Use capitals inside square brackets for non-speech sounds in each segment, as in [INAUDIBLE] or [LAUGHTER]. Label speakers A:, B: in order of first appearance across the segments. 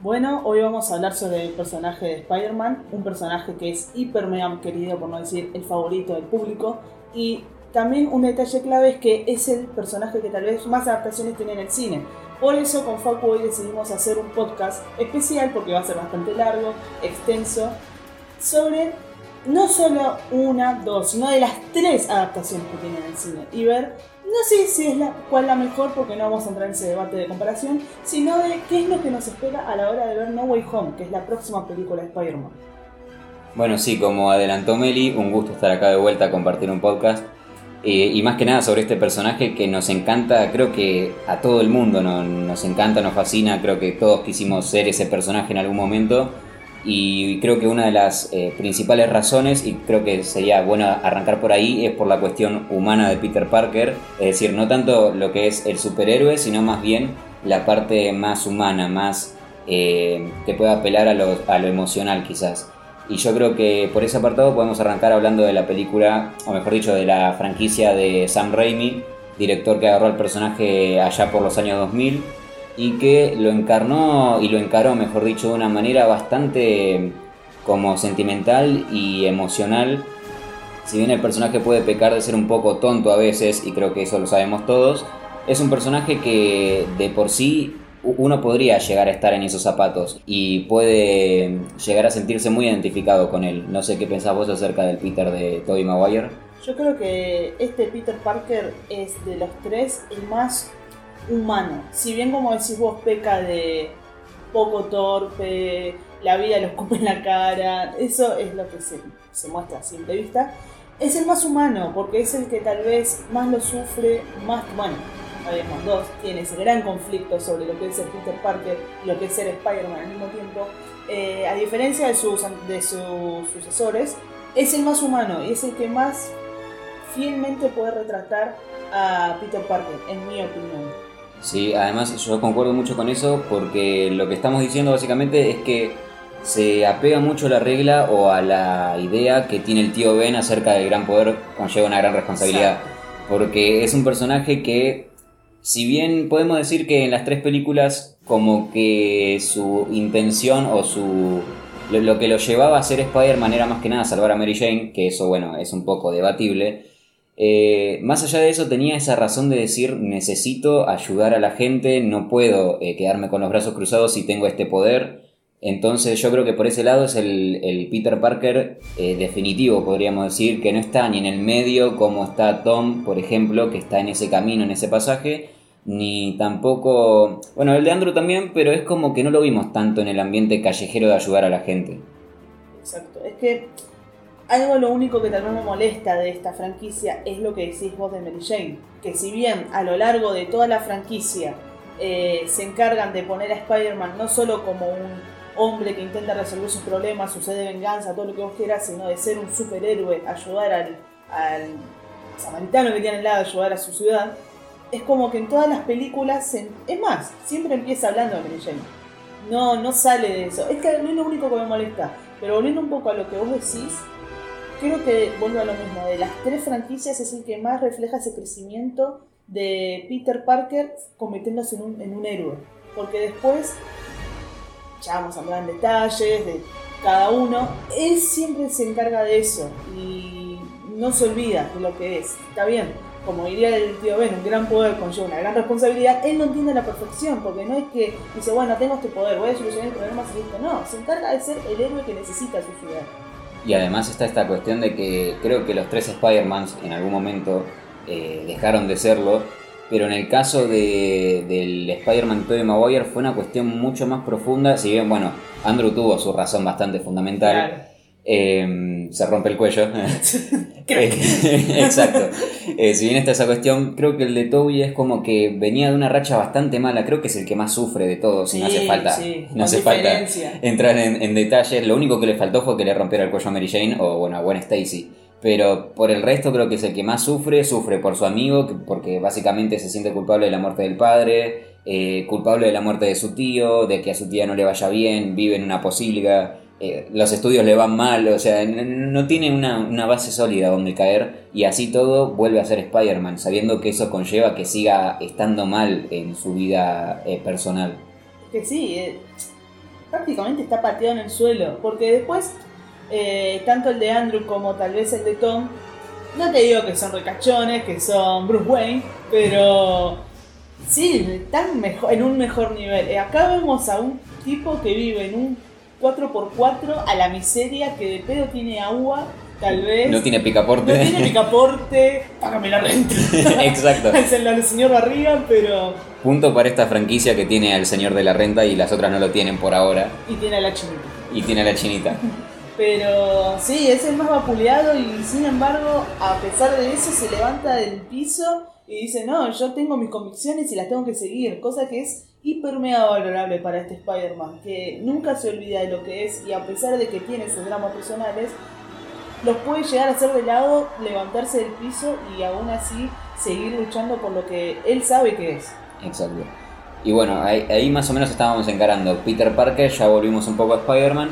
A: Bueno, hoy vamos a hablar sobre el personaje de Spider-Man, un personaje que es hiper mega querido, por no decir el favorito del público, y también un detalle clave es que es el personaje que tal vez más adaptaciones tiene en el cine. Por eso con Facu hoy decidimos hacer un podcast especial, porque va a ser bastante largo, extenso, sobre no solo una, dos, sino de las tres adaptaciones que tiene en el cine. Y ver no sé si es la, cuál la mejor, porque no vamos a entrar en ese debate de comparación, sino de qué es lo que nos espera a la hora de ver No Way Home, que es la próxima película de Spider-Man.
B: Bueno, sí, como adelantó Meli, un gusto estar acá de vuelta a compartir un podcast. Eh, y más que nada sobre este personaje que nos encanta, creo que a todo el mundo nos encanta, nos fascina, creo que todos quisimos ser ese personaje en algún momento y creo que una de las eh, principales razones, y creo que sería bueno arrancar por ahí, es por la cuestión humana de Peter Parker, es decir, no tanto lo que es el superhéroe, sino más bien la parte más humana, más eh, que pueda apelar a lo, a lo emocional quizás. Y yo creo que por ese apartado podemos arrancar hablando de la película, o mejor dicho, de la franquicia de Sam Raimi, director que agarró al personaje allá por los años 2000 y que lo encarnó y lo encaró, mejor dicho, de una manera bastante como sentimental y emocional. Si bien el personaje puede pecar de ser un poco tonto a veces, y creo que eso lo sabemos todos, es un personaje que de por sí uno podría llegar a estar en esos zapatos y puede llegar a sentirse muy identificado con él. No sé qué pensás vos acerca del Peter de Tobey Maguire.
A: Yo creo que este Peter Parker es de los tres el más humano. Si bien como decís vos peca de poco torpe, la vida lo escupe en la cara, eso es lo que se, se muestra a simple vista, es el más humano, porque es el que tal vez más lo sufre, más, bueno, sabemos, dos, tiene ese gran conflicto sobre lo que es ser Peter Parker y lo que es ser Spider-Man al mismo tiempo. Eh, a diferencia de sus, de sus sucesores, es el más humano y es el que más fielmente puede retratar a Peter Parker, en mi opinión.
B: Sí, además yo concuerdo mucho con eso porque lo que estamos diciendo básicamente es que se apega mucho a la regla o a la idea que tiene el tío Ben acerca del gran poder conlleva una gran responsabilidad. Porque es un personaje que, si bien podemos decir que en las tres películas como que su intención o su lo, que lo llevaba a ser Spider-Man era más que nada salvar a Mary Jane, que eso bueno es un poco debatible, eh, más allá de eso tenía esa razón de decir necesito ayudar a la gente, no puedo eh, quedarme con los brazos cruzados si tengo este poder. Entonces yo creo que por ese lado es el, Peter Parker eh, definitivo, podríamos decir, que no está ni en el medio como está Tom, por ejemplo, que está en ese camino, en ese pasaje, ni tampoco, bueno, el de Andrew también, pero es como que no lo vimos tanto en el ambiente callejero de ayudar a la gente.
A: Exacto, es que algo lo único que también me molesta de esta franquicia es lo que decís vos de Mary Jane, que si bien a lo largo de toda la franquicia eh, se encargan de poner a Spider-Man no solo como un hombre que intenta resolver sus problemas, su sed de venganza, todo lo que vos quieras, sino de ser un superhéroe, ayudar al, al samaritano que tiene al lado, ayudar a su ciudad, es como que en todas las películas, es más, siempre empieza hablando de Mary Jane. No, no sale de eso. Es que no es lo único que me molesta. Pero volviendo un poco a lo que vos decís, creo que vuelvo a lo mismo, de las tres franquicias es el que más refleja ese crecimiento de Peter Parker convirtiéndose en un, en un héroe. Porque después, ya vamos a hablar en detalles de cada uno, él siempre se encarga de eso y no se olvida de lo que es. Está bien, como diría el tío Ben, un gran poder conlleva una gran responsabilidad, él no entiende la perfección, porque no es que dice, bueno, tengo este poder, voy a solucionar el problema y listo. No, se encarga de ser el héroe que necesita su ciudad.
B: Y además está esta cuestión de que creo que los tres Spider-Mans en algún momento eh, dejaron de serlo, pero en el caso de, del Spider-Man Tobey Maguire fue una cuestión mucho más profunda, si bien, bueno, Andrew tuvo su razón bastante fundamental. Em, se rompe el cuello. [LAUGHS] [LAUGHS] Exacto. Eh, si bien está esa cuestión, creo que el de Toby es como que venía de una racha bastante mala. Creo que es el que más sufre de todos. no hace falta, no hace falta entrar en, detalles. Lo único que le faltó fue que le rompiera el cuello a Mary Jane o bueno, a Gwen Stacy. Pero por el resto creo que es el que más sufre, sufre por su amigo, porque básicamente se siente culpable de la muerte del padre, eh, culpable de la muerte de su tío, de que a su tía no le vaya bien, vive en una posilga, eh, los estudios le van mal, o sea, no, tiene una, base sólida donde caer y así todo vuelve a ser Spider-Man, sabiendo que eso conlleva que siga estando mal en su vida eh, personal.
A: Que sí, eh, prácticamente está pateado en el suelo. Porque después, eh, tanto el de Andrew como tal vez el de Tom, no te digo que son recachones, que son Bruce Wayne, pero sí, están mejor, en un mejor nivel. Eh, acá vemos a un tipo que vive en un 4x4 a la miseria, que de pedo tiene agua, tal vez.
B: No tiene picaporte.
A: No tiene picaporte, págame la renta. [LAUGHS]
B: Exacto. [LAUGHS]
A: Es el, señor Barriga, pero.
B: Punto para esta franquicia que tiene al señor de la renta y las otras no lo tienen por ahora.
A: Y tiene a la chinita.
B: Y tiene a la chinita. [LAUGHS]
A: Pero sí, es el más vapuleado y sin embargo, a pesar de eso, se levanta del piso y dice, no, yo tengo mis convicciones y las tengo que seguir, cosa que es hiper mega valorable para este Spider-Man, que nunca se olvida de lo que es y a pesar de que tiene sus dramas personales, los puede llegar a hacer de lado, levantarse del piso y aún así seguir luchando por lo que él sabe que es.
B: Exacto. Y bueno, ahí, ahí más o menos estábamos encarando Peter Parker, ya volvimos un poco a Spider-Man.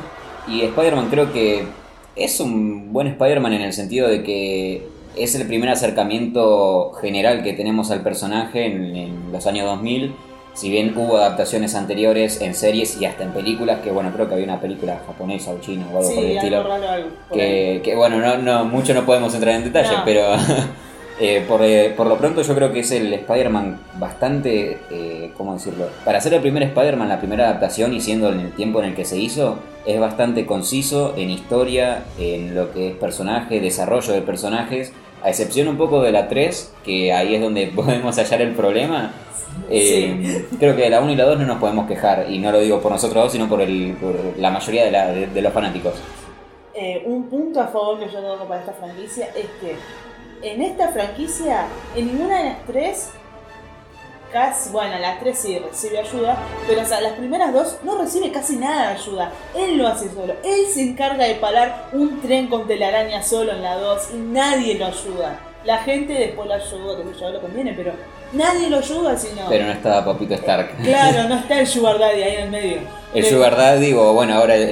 B: Y Spider-Man creo que es un buen Spider-Man en el sentido de que es el primer acercamiento general que tenemos al personaje en, en los años 2000. Si bien hubo adaptaciones anteriores en series y hasta en películas, que bueno, creo que había una película japonesa o china o algo por el estilo.
A: algo raro, algo. por ahí.
B: que, que, bueno, no, no, mucho no podemos entrar en detalle,
A: No.
B: pero [LAUGHS] eh, por, eh, por lo pronto yo creo que es el Spider-Man bastante, eh, ¿cómo decirlo? Para ser el primer Spider-Man, la primera adaptación y siendo en el tiempo en el que se hizo, es bastante conciso en historia, en lo que es personaje, desarrollo de personajes, a excepción un poco de la 3, que ahí es donde [LAUGHS] podemos hallar el problema. Eh, Creo que de la 1 y la 2 no nos podemos quejar, y no lo digo por nosotros dos, sino por, el, por la mayoría de, la- de- de los fanáticos.
A: Eh, un punto a favor que yo tengo para esta franquicia es que en esta franquicia, en ninguna de las tres, casi, bueno, las tres sí recibe ayuda, pero o sea, las primeras dos no recibe casi nada de ayuda. Él lo hace solo. Él se encarga de parar un tren con telaraña solo en la 2 y nadie lo ayuda. La gente después lo ayuda, que yo lo conviene, pero nadie lo ayuda sino.
B: Pero no estaba Papito Stark.
A: Claro, [LAUGHS] no está el Sugar Daddy ahí en el medio.
B: El
A: Pero-
B: Sugar Daddy, o bueno, ahora el,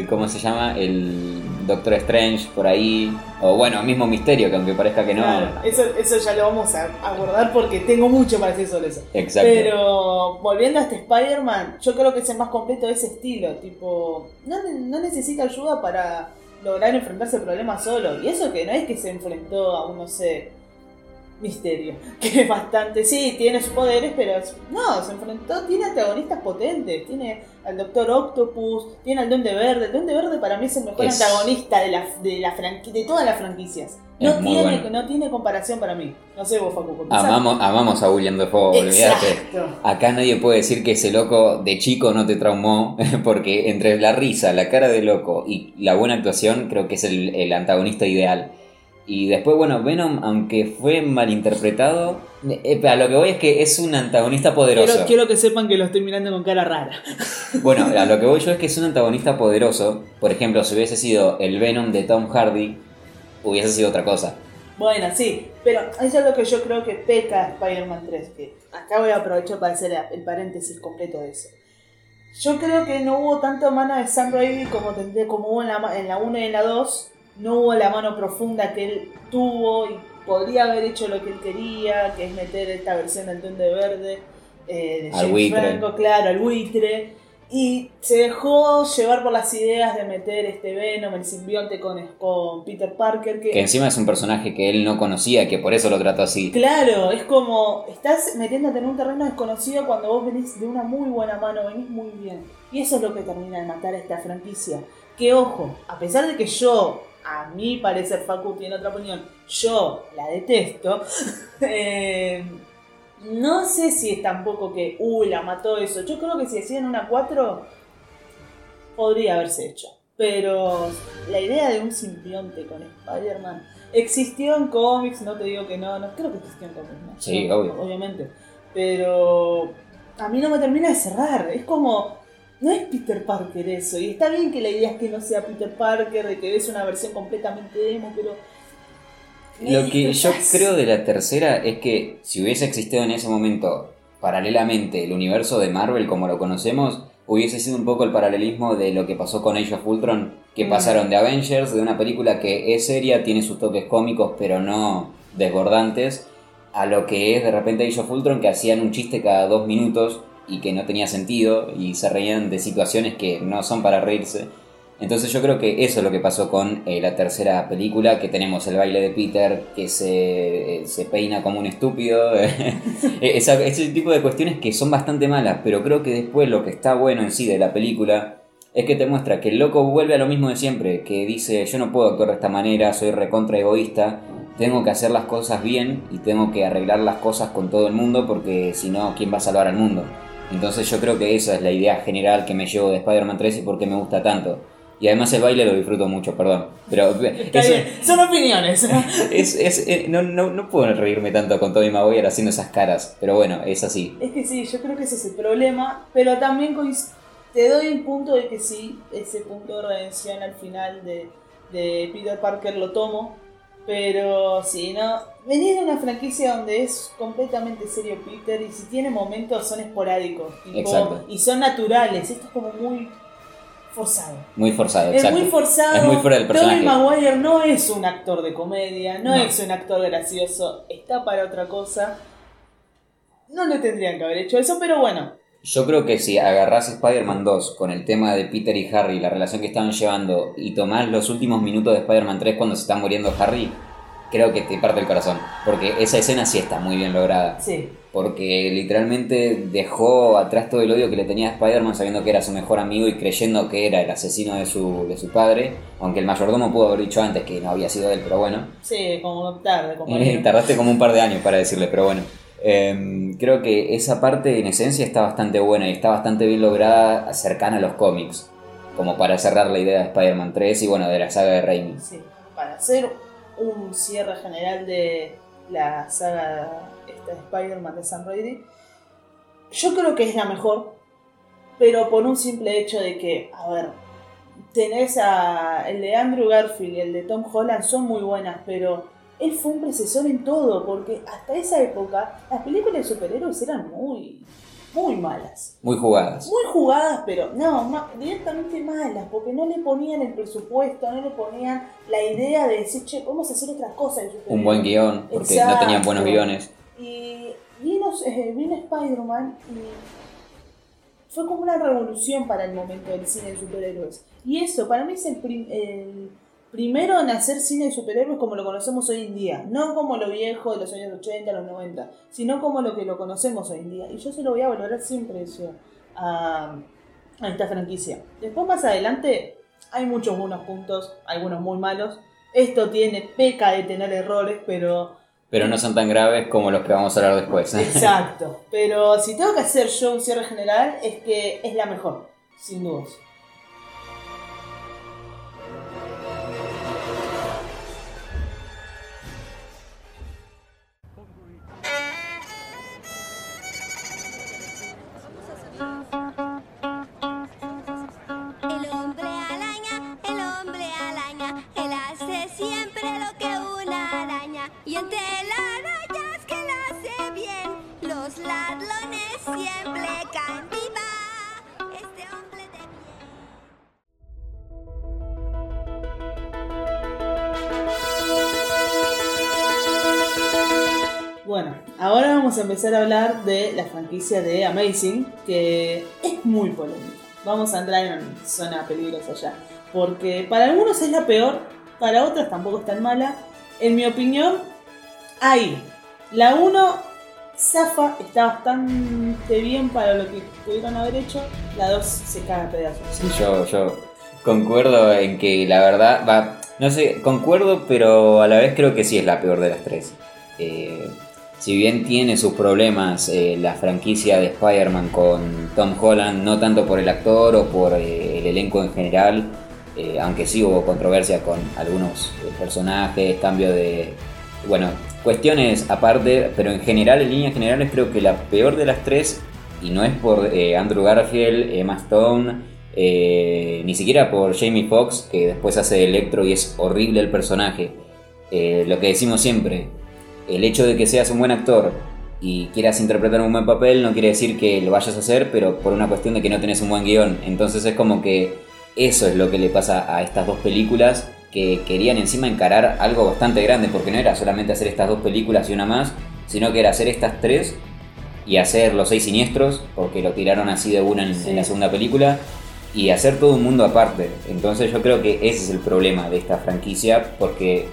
B: el- ¿Cómo se llama? El Doctor Strange por ahí. O bueno, mismo Misterio, que aunque parezca que no.
A: Claro, eso, eso ya lo vamos a abordar porque tengo mucho para decir sobre eso.
B: Exacto.
A: Pero volviendo a este Spider-Man, yo creo que es el más completo de ese estilo. Tipo, no, no necesita ayuda para lograr enfrentarse al problema solo. Y eso que no es que se enfrentó a un, no sé, misterio. [LAUGHS] Que es bastante. Sí, tiene sus poderes, pero no, se enfrentó. Tiene antagonistas potentes. Tiene al Doctor Octopus, tiene al Duende Verde. El Duende Verde para mí es el mejor
B: Es-
A: antagonista de, la, de, la de todas las franquicias. No tiene,
B: bueno.
A: no tiene comparación para mí. No sé vos, Facu.
B: Amamos, amamos a William Dafoe, olvídate. Acá nadie puede decir que ese loco de chico no te traumó, [LAUGHS] porque entre la risa, la cara de loco y la buena actuación, creo que es el, el antagonista ideal. Y después, bueno, Venom, aunque fue malinterpretado, eh, a lo que voy es que es un antagonista poderoso.
A: Quiero, quiero que sepan que lo estoy mirando con cara rara. [LAUGHS]
B: Bueno, a lo que voy yo es que es un antagonista poderoso. Por ejemplo, si hubiese sido el Venom de Tom Hardy, hubiese sido otra cosa.
A: Bueno, sí, pero eso es lo que yo creo que peca Spider-Man 3, que acá voy a aprovechar para hacer el paréntesis completo de eso. Yo creo que no hubo tanto mano de Sam Raimi como, tendría- como hubo en la, ma- en la 1 y en la 2. No hubo la mano profunda que él tuvo y podría haber hecho lo que él quería, que es meter esta versión del Duende Verde, eh, de
B: Al
A: James
B: buitre.
A: Franco, claro, al buitre. Y se dejó llevar por las ideas de meter este Venom, el simbionte con, con Peter Parker,
B: Que encima es un personaje que él no conocía, que por eso lo trató así.
A: Claro, es como estás metiéndote en un terreno desconocido cuando vos venís de una muy buena mano, venís muy bien. Y eso es lo que termina de matar a esta franquicia. Que ojo, a pesar de que yo, a mi parecer Facu tiene otra opinión, yo la detesto, [LAUGHS] eh, no sé si es tampoco que, uy, la mató eso. Yo creo que si hacían una 4, podría haberse hecho. Pero la idea de un simbionte con Spider-Man existió en cómics, no te digo que no, no creo que existió en cómics, ¿no?
B: Sí, obvio.
A: Obviamente. Pero a mí no me termina de cerrar. Es como, no es Peter Parker eso. Y está bien que la idea es que no sea Peter Parker, de que ves una versión completamente demo, pero...
B: Lo que yo creo de la tercera es que si hubiese existido en ese momento paralelamente el universo de Marvel como lo conocemos, hubiese sido un poco el paralelismo de lo que pasó con Age of Ultron, que
A: Mm.
B: pasaron de Avengers, de una película que es seria, tiene sus toques cómicos, pero no desbordantes, a lo que es de repente Age of Ultron, que hacían un chiste cada dos minutos y que no tenía sentido y se reían de situaciones que no son para reírse. Entonces yo creo que eso es lo que pasó con eh, la tercera película, que tenemos el baile de Peter, que se, eh, se peina como un estúpido, [LAUGHS] Esa- ese tipo de cuestiones que son bastante malas, pero creo que después lo que está bueno en sí de la película es que te muestra que el loco vuelve a lo mismo de siempre, que dice yo no puedo actuar de esta manera, soy recontra egoísta, tengo que hacer las cosas bien y tengo que arreglar las cosas con todo el mundo porque si no, ¿quién va a salvar al mundo? Entonces yo creo que esa es la idea general que me llevo de Spider-Man 3 y por qué me gusta tanto. Y además el baile lo disfruto mucho, perdón. Pero [LAUGHS]
A: Está
B: eso-
A: bien, son opiniones. [LAUGHS]
B: es, es- eh, no, no, no puedo reírme tanto con Tobey Maguire haciendo esas caras, pero bueno, es así.
A: Es que sí, yo creo que ese es el problema, pero también te doy el punto de que sí, ese punto de redención al final de, de Peter Parker lo tomo, pero sí, no, venir de una franquicia donde es completamente serio Peter y si tiene momentos son esporádicos tipo,
B: Exacto.
A: y son naturales, esto es como muy forzado.
B: Muy forzado,
A: Es
B: exacto.
A: muy forzado.
B: Es muy fuera del
A: Tobey
B: personaje.
A: Maguire no es un actor de comedia, no,
B: No.
A: es un actor gracioso, está para otra cosa. No le tendrían que haber hecho eso, pero bueno.
B: Yo creo que si agarrás Spider-Man 2 con el tema de Peter y Harry, la relación que estaban llevando, y tomás los últimos minutos de Spider-Man 3 cuando se está muriendo Harry, creo que te parte el corazón. Porque esa escena sí está muy bien lograda.
A: Sí.
B: Porque literalmente dejó atrás todo el odio que le tenía a Spider-Man sabiendo que era su mejor amigo y creyendo que era el asesino de su, de su padre. Aunque el mayordomo pudo haber dicho antes que no había sido él, pero bueno.
A: Sí, como tarde, como [LAUGHS]
B: tardaste como un par de años para decirle, pero bueno. Em, creo que esa parte en esencia está bastante buena y está bastante bien lograda, cercana a los cómics. Como para cerrar la idea de Spider-Man 3 y bueno, de la saga de Raimi.
A: Sí, para hacer un cierre general de la saga esta de Spider-Man de Sam Raimi, yo creo que es la mejor, pero por un simple hecho de que, a ver, tenés a el de Andrew Garfield y el de Tom Holland son muy buenas, pero él fue un precesor en todo, porque hasta esa época las películas de superhéroes eran muy, muy malas.
B: Muy jugadas.
A: Muy jugadas, pero no, ma- directamente malas, porque no le ponían el presupuesto, no le ponían la idea de decir, che, podemos hacer otras cosas.
B: Un buen guion, porque no tenían buenos guiones.
A: Y vino, eh, vino Spider-Man y fue como una revolución para el momento del cine de superhéroes. Y eso, para mí es el, el primero en hacer cine de superhéroes como lo conocemos hoy en día. No como lo viejo de los años 80, los 90, sino como lo que lo conocemos hoy en día. Y yo se lo voy a valorar siempre eso a, a esta franquicia. Después más adelante hay muchos buenos puntos, algunos muy malos. Esto tiene, peca de tener errores, pero
B: Pero no son tan graves como los que vamos a hablar después. [LAUGHS]
A: Exacto. Pero si tengo que hacer yo un cierre general, es que es la mejor, sin dudas. Vamos a empezar a hablar de la franquicia de Amazing, que es muy polémica. Vamos a entrar en zona peligrosa ya. Porque para algunos es la peor, para otros tampoco es tan mala. En mi opinión, ahí. La 1, Zafa, está bastante bien para lo que pudieron haber hecho. La 2 se caga a pedazos.
B: Sí, yo, yo concuerdo en que la verdad, va, no sé, concuerdo, pero a la vez creo que sí es la peor de las tres. Eh, si bien tiene sus problemas eh, la franquicia de Spider-Man con Tom Holland, no tanto por el actor o por eh, el elenco en general, eh, aunque sí hubo controversia con algunos personajes, cambio de... Bueno, cuestiones aparte, pero en general, en líneas generales, creo que la peor de las tres, y no es por Andrew Garfield, Emma Stone, ni siquiera por Jamie Foxx, que después hace Electro y es horrible el personaje. Lo que decimos siempre, el hecho de que seas un buen actor y quieras interpretar un buen papel no quiere decir que lo vayas a hacer, pero por una cuestión de que no tenés un buen guion. Entonces es como que eso es lo que le pasa a estas dos películas que querían encima encarar algo bastante grande, porque no era solamente hacer estas dos películas y una más, sino que era hacer estas tres y hacer los seis siniestros, porque lo tiraron así de una en, en la segunda película, y hacer todo un mundo aparte. Entonces yo creo que ese es el problema de esta franquicia, porque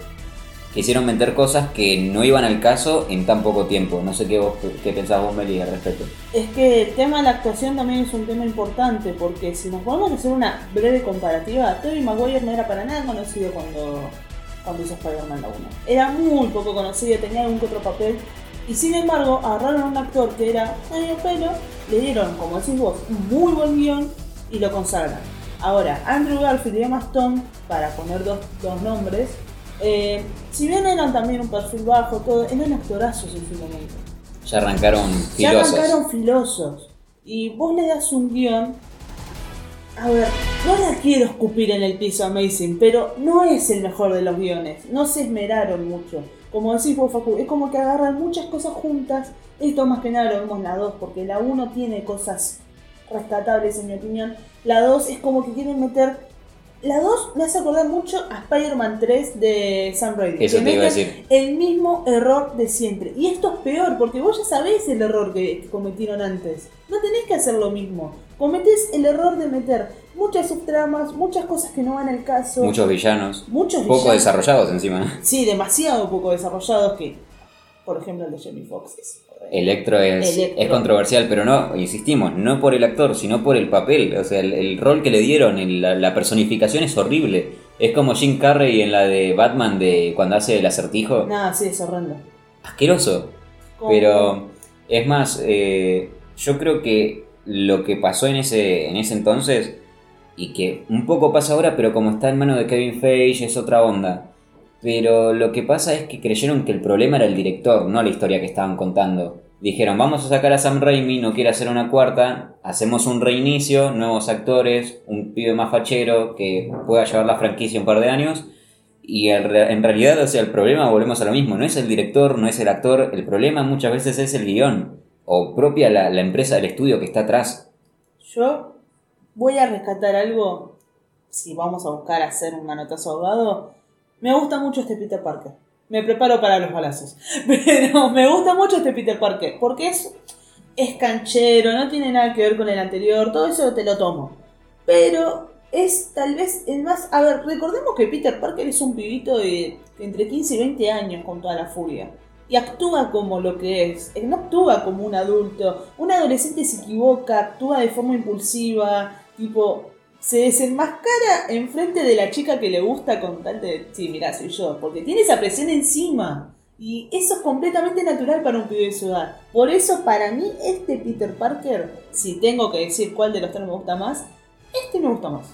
B: quisieron meter cosas que no iban al caso en tan poco tiempo. No sé qué, vos, qué pensás vos, Meli, al respecto.
A: Es que el tema de la actuación también es un tema importante, porque si nos podemos hacer una breve comparativa, Tobey Maguire no era para nada conocido cuando, cuando hizo Spider-Man la 1. Era muy poco conocido, tenía algún que otro papel, y sin embargo agarraron a un actor que era medio pelo, le dieron, como decís vos, un muy buen guion y lo consagran. Ahora, Andrew Garfield y Emma Stone, para poner dos, dos nombres, eh, si bien eran también un perfil bajo, todo, eran actorazos en su momento.
B: Ya arrancaron
A: Ya
B: filosos.
A: arrancaron filosos. Y vos le das un guion. A ver, no la quiero escupir en el piso Amazing, pero no es el mejor de los guiones. No se esmeraron mucho. Como decís vos, Facu, es como que agarran muchas cosas juntas. Esto más que nada lo vemos la 2, porque la 1 tiene cosas rescatables en mi opinión. La 2 es como que quieren meter. La 2 me hace acordar mucho a Spider-Man 3 de Sam Raimi.
B: Eso
A: que
B: te iba a decir.
A: el mismo error de siempre. Y esto es peor, porque vos ya sabés el error que, que cometieron antes. No tenés que hacer lo mismo. Cometés el error de meter muchas subtramas, muchas cosas que no van al caso.
B: Muchos villanos.
A: muchos
B: Poco
A: villanos.
B: desarrollados encima.
A: Sí, demasiado poco desarrollados que, por ejemplo, el de Jamie Foxx es.
B: Electro es,
A: Electro.
B: es controversial, pero no, insistimos, no por el actor, sino por el papel. O sea, el, el rol que le dieron, el- la, la personificación es horrible. Es como Jim Carrey en la de Batman de cuando hace el acertijo.
A: Nada, sí, es horrendo.
B: Asqueroso. Pero es más, eh, yo creo que lo que pasó en ese, en ese entonces, y que un poco pasa ahora, pero como está en manos de Kevin Feige, es otra onda. Pero lo que pasa es que creyeron que el problema era el director, no la historia que estaban contando. Dijeron, vamos a sacar a Sam Raimi, no quiere hacer una cuarta, hacemos un reinicio, nuevos actores, un pibe más fachero que pueda llevar la franquicia un par de años. Y en realidad, o sea, el problema, volvemos a lo mismo, no es el director, no es el actor, el problema muchas veces es el guion, o propia la, la empresa del estudio que está atrás.
A: Yo voy a rescatar algo, si vamos a buscar hacer un manotazo ahogado. Me gusta mucho este Peter Parker. Me preparo para los balazos. [LAUGHS] Pero me gusta mucho este Peter Parker. Porque es, es canchero, no tiene nada que ver con el anterior. Todo eso te lo tomo. Pero es tal vez el más... A ver, recordemos que Peter Parker es un pibito de entre 15 y 20 años con toda la furia. Y actúa como lo que es. Él no actúa como un adulto. Un adolescente se equivoca, actúa de forma impulsiva. Tipo, se desenmascara enfrente de la chica que le gusta con tal de... Sí, mirá, soy yo. Porque tiene esa presión encima. Y eso es completamente natural para un pibe de su edad. Por eso, para mí, este Peter Parker, si tengo que decir cuál de los tres me gusta más, este me gusta más.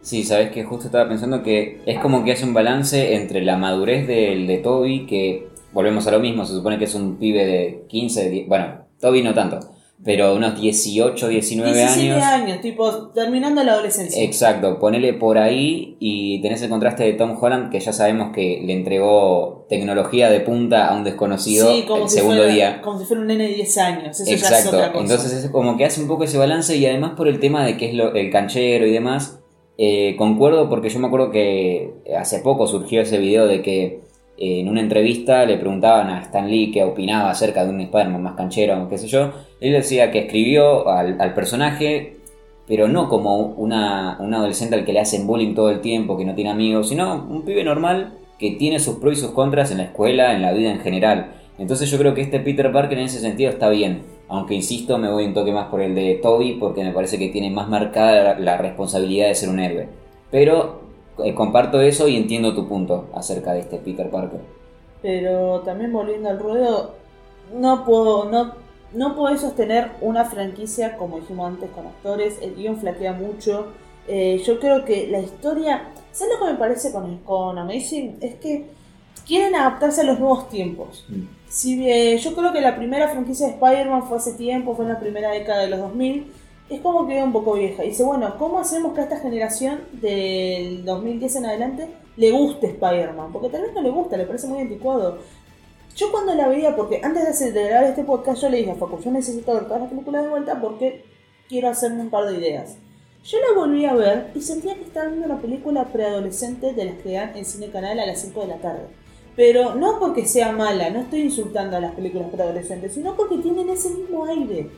B: Sí, sabes que justo estaba pensando que es como que hace un balance entre la madurez del de Toby, que volvemos a lo mismo, se supone que es un pibe de 15, die- bueno, Toby no tanto, pero unos 18, 19
A: 17
B: años.
A: años, tipo, terminando la adolescencia.
B: Exacto, ponele por ahí y tenés el contraste de Tom Holland, que ya sabemos que le entregó tecnología de punta a un desconocido
A: Sí, como
B: el
A: si
B: segundo
A: fuera,
B: día.
A: Como si fuera un nene de 10 años. Eso ya es
B: Exacto,
A: otra cosa.
B: entonces es como que hace un poco ese balance y además por el tema de que es lo- el canchero y demás, eh, concuerdo porque yo me acuerdo que hace poco surgió ese video de que en una entrevista le preguntaban a Stan Lee qué opinaba acerca de un Spider-Man más canchero, qué sé yo, él decía que escribió al, personaje, pero no como una, un adolescente al que le hacen bullying todo el tiempo, que no tiene amigos, sino un pibe normal que tiene sus pros y sus contras en la escuela, en la vida en general. Entonces yo creo que este Peter Parker en ese sentido está bien. Aunque insisto, me voy un toque más por el de Toby porque me parece que tiene más marcada la, responsabilidad de ser un héroe. Pero eh, comparto eso y entiendo tu punto acerca de este Peter Parker.
A: Pero también volviendo al ruedo, no puedo, no, no puedo sostener una franquicia como dijimos antes con actores, el guion flaquea mucho. Eh, yo creo que la historia, ¿sabes lo que me parece con, con Amazing? Es que quieren adaptarse a los nuevos tiempos. Si eh, yo creo que la primera franquicia de Spider-Man fue hace tiempo, fue en la primera década de los 2000, es como que un poco vieja. Dice, bueno, ¿cómo hacemos que a esta generación del 2010 en adelante le guste Spider-Man? Porque tal vez no le gusta, le parece muy anticuado. Yo cuando la veía, porque antes de, hacer, grabar este podcast, yo le dije a Facu, yo necesito ver todas las películas de vuelta porque quiero hacerme un par de ideas. Yo la volví a ver y sentía que estaba viendo una película preadolescente de las que dan en Cine Canal a las 5 de la tarde. Pero no porque sea mala, no estoy insultando a las películas para adolescentes, sino porque tienen ese mismo aire.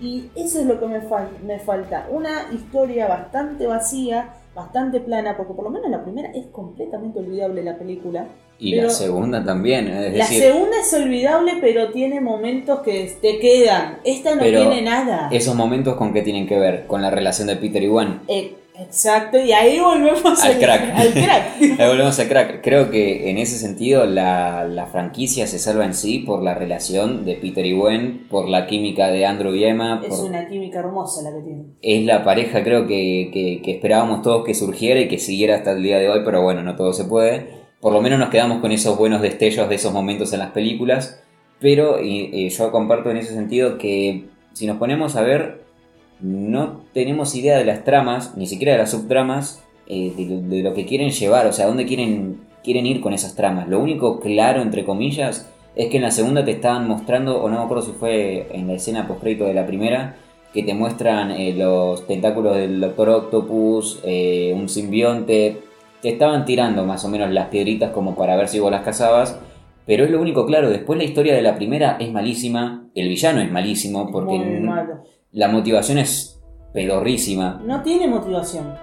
A: Y eso es lo que me, fal- me falta. Una historia bastante vacía, bastante plana, porque por lo menos la primera es completamente olvidable la película.
B: Y
A: Pero
B: la segunda también, es
A: la
B: decir,
A: segunda es olvidable, pero tiene momentos que te quedan. Esta no tiene nada.
B: esos momentos con qué tienen que ver, con la relación de Peter y Gwen.
A: Eh, exacto, y ahí volvemos
B: Al crack.
A: Al crack. [LAUGHS] [LAUGHS]
B: Ahí volvemos a crack. Creo que en ese sentido la, la franquicia se salva en sí por la relación de Peter y Gwen, por la química de Andrew y Emma.
A: es
B: por-
A: una química hermosa la que tiene.
B: Es la pareja creo que, que- que esperábamos todos que surgiera y que siguiera hasta el día de hoy, pero bueno, no todo se puede. Por lo menos nos quedamos con esos buenos destellos de esos momentos en las películas. Pero y- y yo comparto en ese sentido que si nos ponemos a ver, no tenemos idea de las tramas, ni siquiera de las subtramas, eh, de, lo- que quieren llevar, o sea, dónde quieren, quieren ir con esas tramas. Lo único claro, entre comillas, es que en la segunda te estaban mostrando, o no me acuerdo si fue en la escena postcrédito de la primera, que te muestran eh, los tentáculos del Doctor Octopus, eh, un simbionte. Te estaban tirando más o menos las piedritas como para ver si vos las cazabas. Pero es lo único claro, después la historia de la primera es malísima, el villano es malísimo porque. La motivación es pedorrísima.
A: No tiene motivación.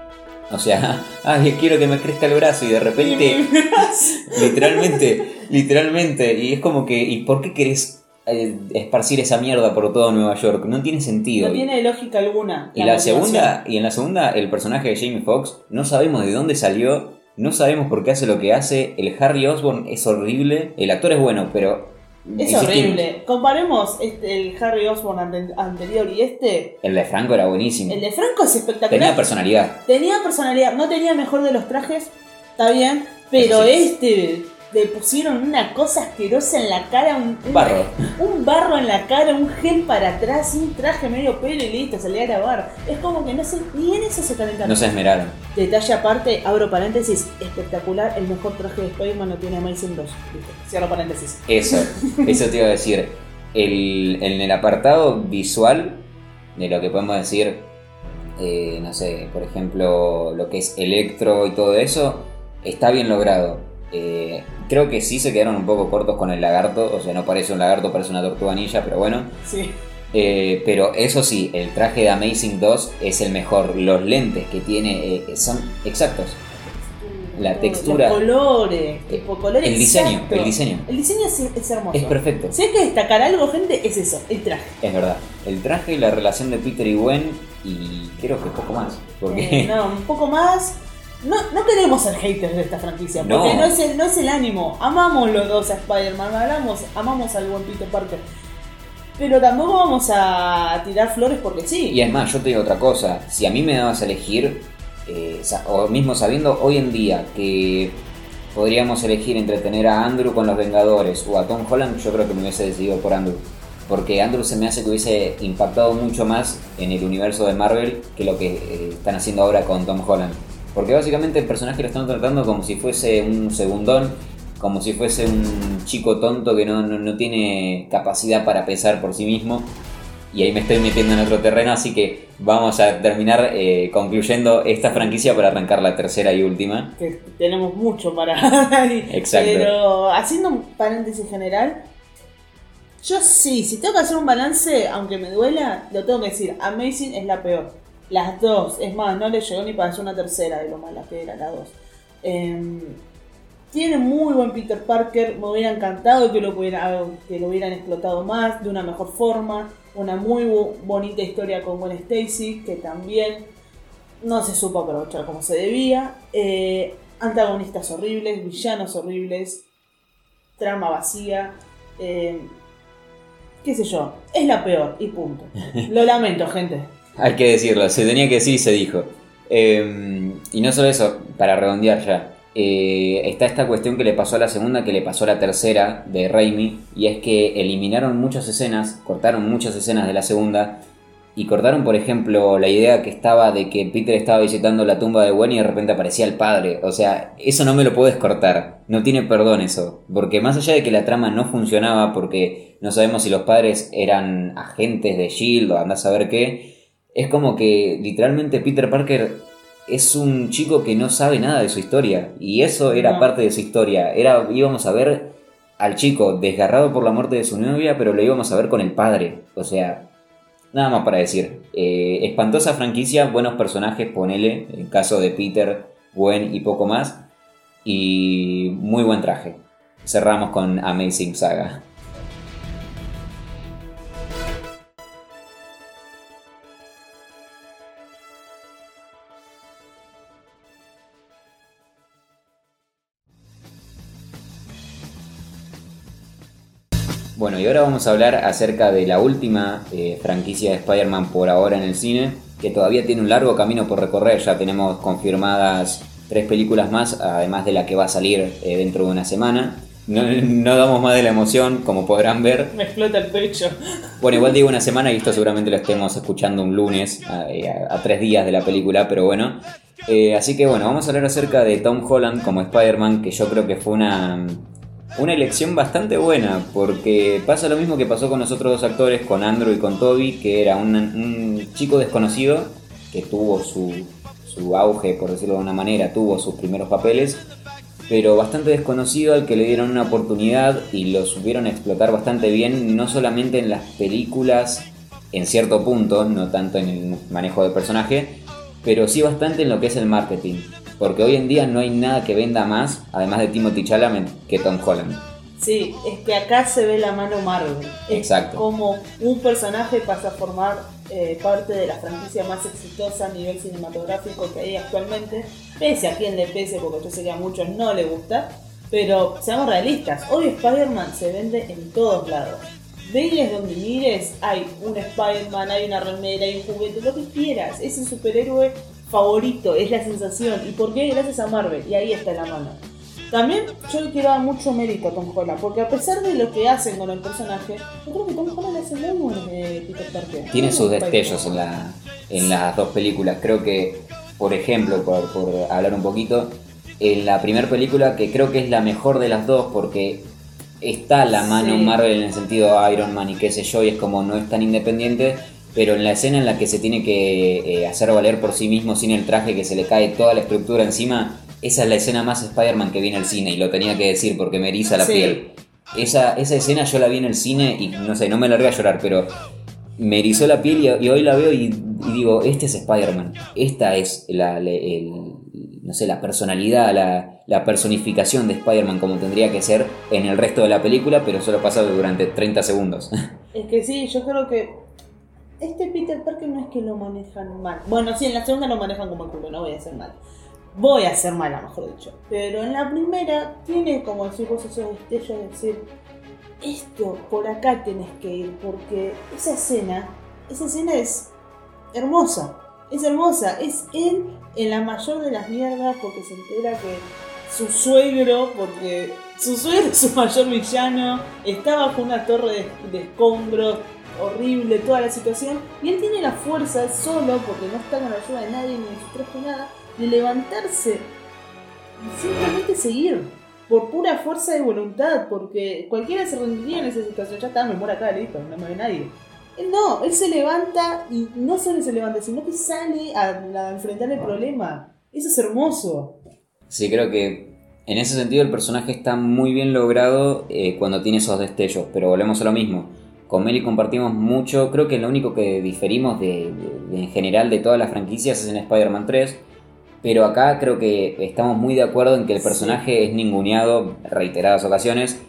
B: O sea, [LAUGHS] ay, quiero que me crezca el brazo y de repente, [LAUGHS] literalmente, literalmente, y es como que, ¿y por qué querés eh, esparcir esa mierda por todo Nueva York? No tiene sentido.
A: No tiene lógica alguna.
B: Y la
A: motivación.
B: segunda, y en la segunda, el personaje de Jamie Foxx, no sabemos de dónde salió, no sabemos por qué hace lo que hace. El Harry Osborn es horrible. El actor es bueno, pero.
A: Es horrible. Comparemos este, el Harry Osborn ante- anterior y este.
B: El de Franco era buenísimo.
A: El de Franco es espectacular.
B: Tenía personalidad.
A: Tenía personalidad. No tenía mejor de los trajes, está bien. Pero
B: sí.
A: este le pusieron una cosa asquerosa en la cara, un, un-
B: Barro.
A: un barro en la cara, un gel para atrás, un traje medio pelo y listo, salía a grabar. Es como que no sé, ni en eso se calentaron.
B: No se esmeraron.
A: Detalle aparte, abro paréntesis, espectacular, el mejor traje de Spider-Man lo tiene Amazing 2. Listo, cierro paréntesis.
B: Eso, [LAUGHS] eso te iba a decir. El, en el apartado visual de lo que podemos decir, eh, no sé, por ejemplo, lo que es Electro y todo eso, está bien logrado. Eh, creo que sí se quedaron un poco cortos con el lagarto, o sea, no parece un lagarto, parece una tortuga ninja, pero bueno.
A: Sí.
B: Eh, pero eso sí, el traje de Amazing 2 es el mejor. Los lentes que tiene eh, son exactos. La textura.
A: Los colores, tipo colores
B: El diseño,
A: exacto.
B: el diseño.
A: El diseño es, es hermoso.
B: Es perfecto.
A: Si hay que destacar algo, gente, es eso, el traje.
B: Es verdad. El traje y la relación de Peter y Gwen y creo que poco más. Porque
A: no, un poco más. No, no queremos ser haters de esta franquicia, porque
B: No.
A: no, es, el, no es el ánimo. Amamos los dos a Spider-Man, amamos, amamos al buen Peter Parker. Pero tampoco vamos a tirar flores porque sí.
B: Y es más, yo te digo otra cosa. Si a mí me dabas a elegir, eh, o mismo sabiendo hoy en día que podríamos elegir entre tener a Andrew con los Vengadores o a Tom Holland, yo creo que me hubiese decidido por Andrew. Porque Andrew se me hace que hubiese impactado mucho más en el universo de Marvel que lo que eh, están haciendo ahora con Tom Holland. Porque básicamente el personaje lo están tratando como si fuese un segundón, como si fuese un chico tonto que no, no- no tiene capacidad para pensar por sí mismo. Y ahí me estoy metiendo en otro terreno, así que vamos a terminar eh, concluyendo esta franquicia para arrancar la tercera y última.
A: que tenemos mucho para [LAUGHS]
B: Exacto.
A: Pero haciendo un paréntesis general, yo sí, si tengo que hacer un balance, aunque me duela, lo tengo que decir, Amazing es la peor. Las dos, es más, no le llegó ni para hacer una tercera de lo mala que era la dos. Em, tiene muy buen Peter Parker, me hubiera encantado que lo, hubiera- que lo hubieran explotado más, de una mejor forma. Una muy bonita historia con Gwen Stacy, que también no se supo aprovechar como se debía. Eh, antagonistas horribles, villanos horribles, trama vacía. eh, qué sé yo, es la peor y punto. [LAUGHS] Lo lamento, gente.
B: Hay que decirlo, se tenía que decir y se dijo. Eh, y no solo eso, para redondear ya. eh, está esta cuestión que le pasó a la segunda, que le pasó a la tercera de Raimi, y es que eliminaron muchas escenas, cortaron muchas escenas de la segunda, y cortaron, por ejemplo, la idea que estaba de que Peter estaba visitando la tumba de Gwen y de repente aparecía el padre. O sea, eso no me lo puedes cortar. No tiene perdón eso. Porque más allá de que la trama no funcionaba, porque no sabemos si los padres eran agentes de Shield o andás a ver qué, es como que literalmente Peter Parker es un chico que no sabe nada de su historia. Y eso era
A: No.
B: parte de su historia. Era, íbamos a ver al chico desgarrado por la muerte de su novia, pero lo íbamos a ver con el padre. O sea, nada más para decir. Eh, espantosa franquicia, buenos personajes, ponele. El caso de Peter, Gwen y poco más. Y muy buen traje. Cerramos con Amazing Saga. Bueno, y ahora vamos a hablar acerca de la última eh, franquicia de Spider-Man por ahora en el cine, que todavía tiene un largo camino por recorrer. Ya tenemos confirmadas tres películas más, además de la que va a salir eh, dentro de una semana. No, no damos más de la emoción, como podrán ver.
A: Me explota el pecho.
B: Bueno, igual digo una semana y esto seguramente lo estemos escuchando un lunes, a, a- a tres días de la película, pero bueno. Eh, así que bueno, vamos a hablar acerca de Tom Holland como Spider-Man, que yo creo que fue una, una elección bastante buena, porque pasa lo mismo que pasó con los otros dos actores, con Andrew y con Toby, que era un, un chico desconocido que tuvo su, su auge, por decirlo de una manera, tuvo sus primeros papeles, pero bastante desconocido al que le dieron una oportunidad y lo supieron explotar bastante bien, no solamente en las películas en cierto punto, no tanto en el manejo del personaje, pero sí bastante en lo que es el marketing, porque hoy en día no hay nada que venda más, además de Timothy Chalamet, que Tom Holland.
A: Sí, es que acá se ve la mano Marvel. Es
B: Exacto.
A: como un personaje pasa a formar eh, parte de la franquicia más exitosa a nivel cinematográfico que hay actualmente. Pese a quien le pese, porque yo sé que a muchos no le gusta. Pero seamos realistas, hoy Spider-Man se vende en todos lados. Mires donde mires, hay un Spider-Man, hay una remera, hay un juguete, lo que quieras. Es el superhéroe favorito, es la sensación. ¿Y por qué? Gracias a Marvel. Y ahí está la mano. También yo le quiero dar mucho mérito a Tom Holland, porque a pesar de lo que hacen con el personaje, yo creo que Tom Holland hace muy buen eh, Peter Parker.
B: Tiene sus destellos en, la, en las dos películas. Creo que, por ejemplo, por, por hablar un poquito, en la primera película, que creo que es la mejor de las dos, porque está la mano
A: Sí.
B: Marvel en el sentido Iron Man y qué sé yo, y es como no es tan independiente. Pero en la escena en la que se tiene que eh, hacer valer por sí mismo sin el traje, que se le cae toda la estructura encima, esa es la escena más Spider-Man que vi en el cine, y lo tenía que decir porque me eriza la
A: Sí.
B: piel. Esa, esa escena yo la vi en el cine y no sé, no me largué a llorar, pero me erizó la piel y, y hoy la veo y, y digo, este es Spider-Man. Esta es la, el- no sé, la personalidad, la, la personificación de Spider-Man como tendría que ser en el resto de la película, pero solo pasa durante 30 segundos. [LAUGHS]
A: Es que sí, yo creo que este Peter Parker no es que lo manejan mal. Bueno, sí, en la segunda lo manejan como el culo, no voy a hacer mal. Voy a hacer mala, mejor dicho. Pero en la primera tiene como decir vos esos destellos de decir, esto por acá tenés que ir, porque esa escena, esa escena es hermosa. Es hermosa, es él en la mayor de las mierdas porque se entera que su suegro, porque su suegro es su mayor villano, está bajo una torre de escombros, horrible toda la situación, y él tiene la fuerza solo, porque no está con la ayuda de nadie ni de su traje nada, de levantarse y simplemente seguir. Por pura fuerza de voluntad, porque cualquiera se rendiría en esa situación. Ya está, me muero acá, listo, no me ve nadie. No, él se levanta y no solo se levanta, sino que sale a, a enfrentar el problema. Eso es hermoso.
B: Sí, creo que en ese sentido el personaje está muy bien logrado eh, cuando tiene esos destellos, pero volvemos a lo mismo. Con Meli compartimos mucho, creo que lo único que diferimos de, de- en general de todas las franquicias es en Spider-Man 3, pero acá creo que estamos muy de acuerdo en que el
A: Sí.
B: personaje es ninguneado reiteradas ocasiones,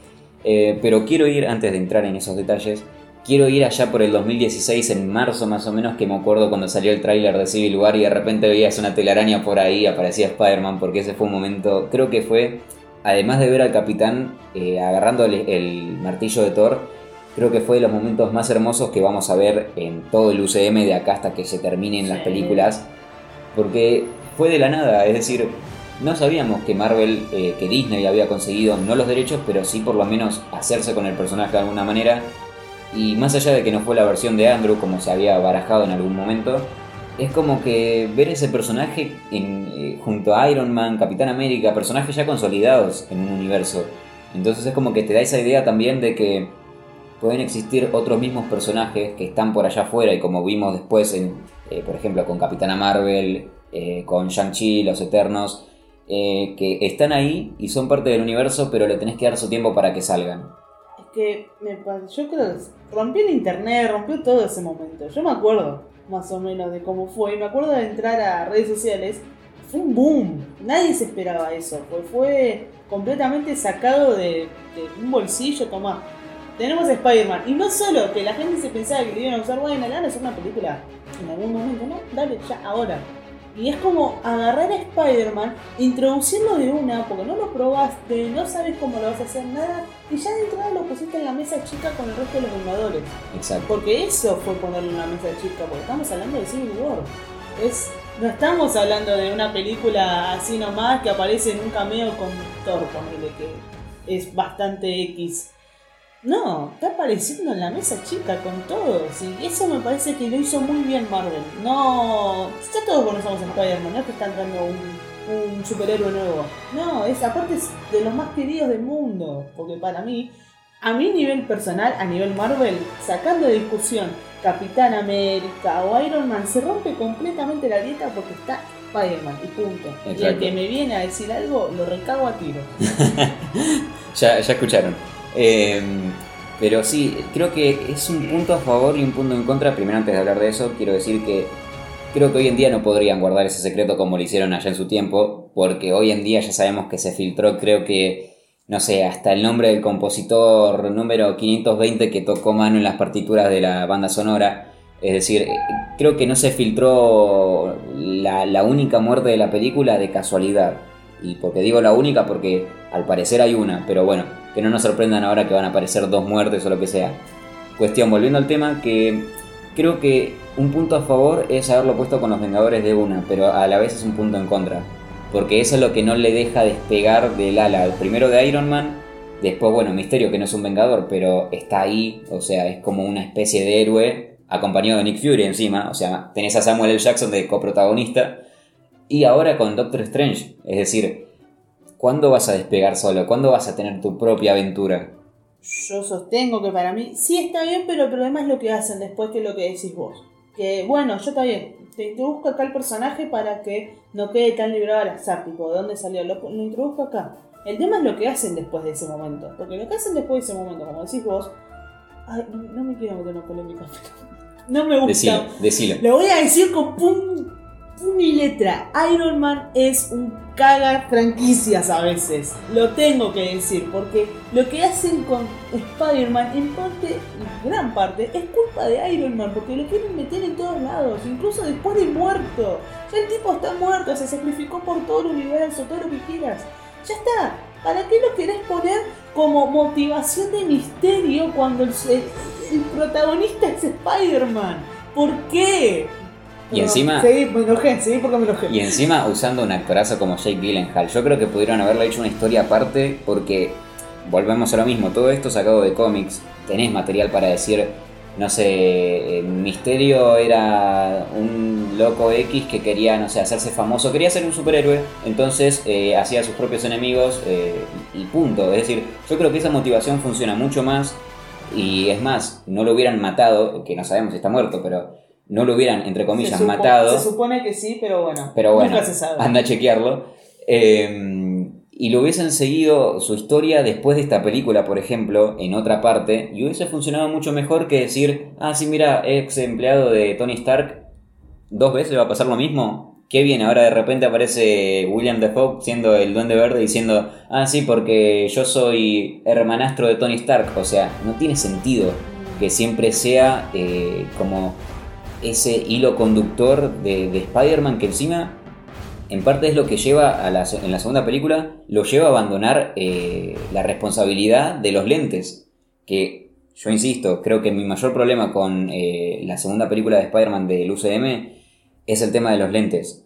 B: eh, pero quiero ir, antes de entrar en esos detalles, quiero ir allá por el 2016, en marzo más o menos, que me acuerdo cuando salió el tráiler de Civil War y de repente veías una telaraña por ahí, aparecía Spider-Man, porque ese fue un momento, creo que fue, además de ver al capitán eh, agarrando el, el martillo de Thor, creo que fue de los momentos más hermosos que vamos a ver en todo el UCM de acá hasta que se terminen las películas, porque fue de la nada, es decir, no sabíamos que Marvel, eh, que Disney había conseguido no los derechos, pero sí por lo menos hacerse con el personaje de alguna manera. Y más allá de que no fue la versión de Andrew como se había barajado en algún momento, es como que ver ese personaje en, eh, junto a Iron Man, Capitán América, personajes ya consolidados en un universo. Entonces es como que te da esa idea también de que pueden existir otros mismos personajes que están por allá afuera y como vimos después, en, eh, por ejemplo, con Capitana Marvel, eh, con Shang-Chi, los Eternos, eh, que están ahí y son parte del universo, pero le tenés que dar su tiempo para que salgan.
A: Es que me, yo creo que rompió el internet, rompió todo ese momento. Yo me acuerdo más o menos de cómo fue. Me acuerdo de entrar a redes sociales. Fue un boom. Nadie se esperaba eso. Fue, completamente sacado de, un bolsillo. Toma, tenemos a Spider-Man. Y no solo que la gente se pensaba que le iban a usar, bueno, le van a hacer una película en algún momento. No, dale, ya, ahora. Y es como agarrar a Spider-Man, introducirlo de una, porque no lo probaste, no sabes cómo lo vas a hacer, nada, y ya de entrada lo pusiste en la mesa chica con el resto de los Vengadores.
B: Exacto.
A: Porque eso fue ponerlo en la mesa chica, porque estamos hablando de Civil War. Es, no estamos hablando de una película así nomás que aparece en un cameo con Thor, ponele que es bastante X. No, está apareciendo en la mesa chica con todos. Y eso me parece que lo hizo muy bien Marvel. No. Ya todos conocemos a Spider-Man, no es que está entrando un, un superhéroe nuevo. No, es aparte es de los más queridos del mundo. Porque para mí, a mi nivel personal, a nivel Marvel, sacando de discusión Capitán América o Iron Man, se rompe completamente la dieta porque está Spider-Man y punto. Y el que me viene a decir algo, lo recago a tiro. [LAUGHS]
B: Ya, ya escucharon. Eh, pero sí, creo que es un punto a favor y un punto en contra. Primero, antes de hablar de eso, quiero decir que creo que hoy en día no podrían guardar ese secreto como lo hicieron allá en su tiempo, porque hoy en día ya sabemos que se filtró, creo que, no sé, hasta el nombre del compositor número 520 que tocó mano en las partituras de la banda sonora. Es decir, creo que no se filtró la, la única muerte de la película de casualidad. Y porque digo la única porque al parecer hay una, pero bueno, que no nos sorprendan ahora que van a aparecer dos muertes o lo que sea. Cuestión, volviendo al tema, que creo que un punto a favor es haberlo puesto con los Vengadores de una, pero a la vez es un punto en contra. Porque eso es lo que no le deja despegar del ala. Primero de Iron Man, después, bueno, Misterio, que no es un Vengador, pero está ahí, o sea, es como una especie de héroe, acompañado de Nick Fury encima, o sea, tenés a Samuel L. Jackson de coprotagonista, y ahora con Doctor Strange, es decir, ¿cuándo vas a despegar solo? ¿Cuándo vas a tener tu propia aventura?
A: Yo sostengo que para mí sí está bien, pero el problema es lo que hacen después que lo que decís vos. Que bueno, yo está bien, te introduzco acá el personaje para que no quede tan librado al azar, tipo, ¿de dónde salió? Lo, lo introduzco acá. El tema es lo que hacen después de ese momento. Porque lo que hacen después de ese momento, como decís vos, ay, no, me quiero meter en una polémica, [LAUGHS] pero no me gusta.
B: Decilo, decilo.
A: Lo voy a decir con pum, y letra. Iron Man es un caga franquicias a veces. Lo tengo que decir, porque lo que hacen con Spider-Man, en parte, en gran parte, es culpa de Iron Man, porque lo quieren meter en todos lados, incluso después de muerto. Ya el tipo está muerto, se sacrificó por todo el universo, todo lo que quieras. Ya está. ¿Para qué lo querés poner como motivación de misterio cuando el- el protagonista es Spider-Man? ¿Por qué?
B: Y encima-
A: Sí, me enojé, sí, porque me enojé.
B: Y encima usando un actorazo como Jake Gyllenhaal. Yo creo que pudieron haberle hecho una historia aparte porque volvemos a lo mismo. Todo esto sacado de cómics. Tenés material para decir, no sé, eh, Misterio era un loco X que quería, no sé, hacerse famoso. Quería ser un superhéroe. Entonces eh, hacía a sus propios enemigos eh, y punto. Es decir, yo creo que esa motivación funciona mucho más. Y es más, no lo hubieran matado, que no sabemos si está muerto, pero no lo hubieran, entre comillas,
A: se, supo-
B: matado.
A: se supone que sí, pero bueno.
B: Pero bueno,
A: Nunca se sabe.
B: anda a chequearlo. Eh, y lo hubiesen seguido su historia después de esta película, por ejemplo, en otra parte, y hubiese funcionado mucho mejor que decir, ah, sí, mira, ex empleado de Tony Stark, dos veces va a pasar lo mismo. Qué bien, ahora de repente aparece William Defoe siendo el Duende Verde diciendo, ah, sí, porque yo soy hermanastro de Tony Stark. O sea, no tiene sentido que siempre sea eh, como ese hilo conductor de, de Spider-Man que encima, en parte es lo que lleva a la, en la segunda película, lo lleva a abandonar eh, la responsabilidad de los lentes. Que yo insisto, creo que mi mayor problema con eh, la segunda película de Spider-Man del UCM es el tema de los lentes.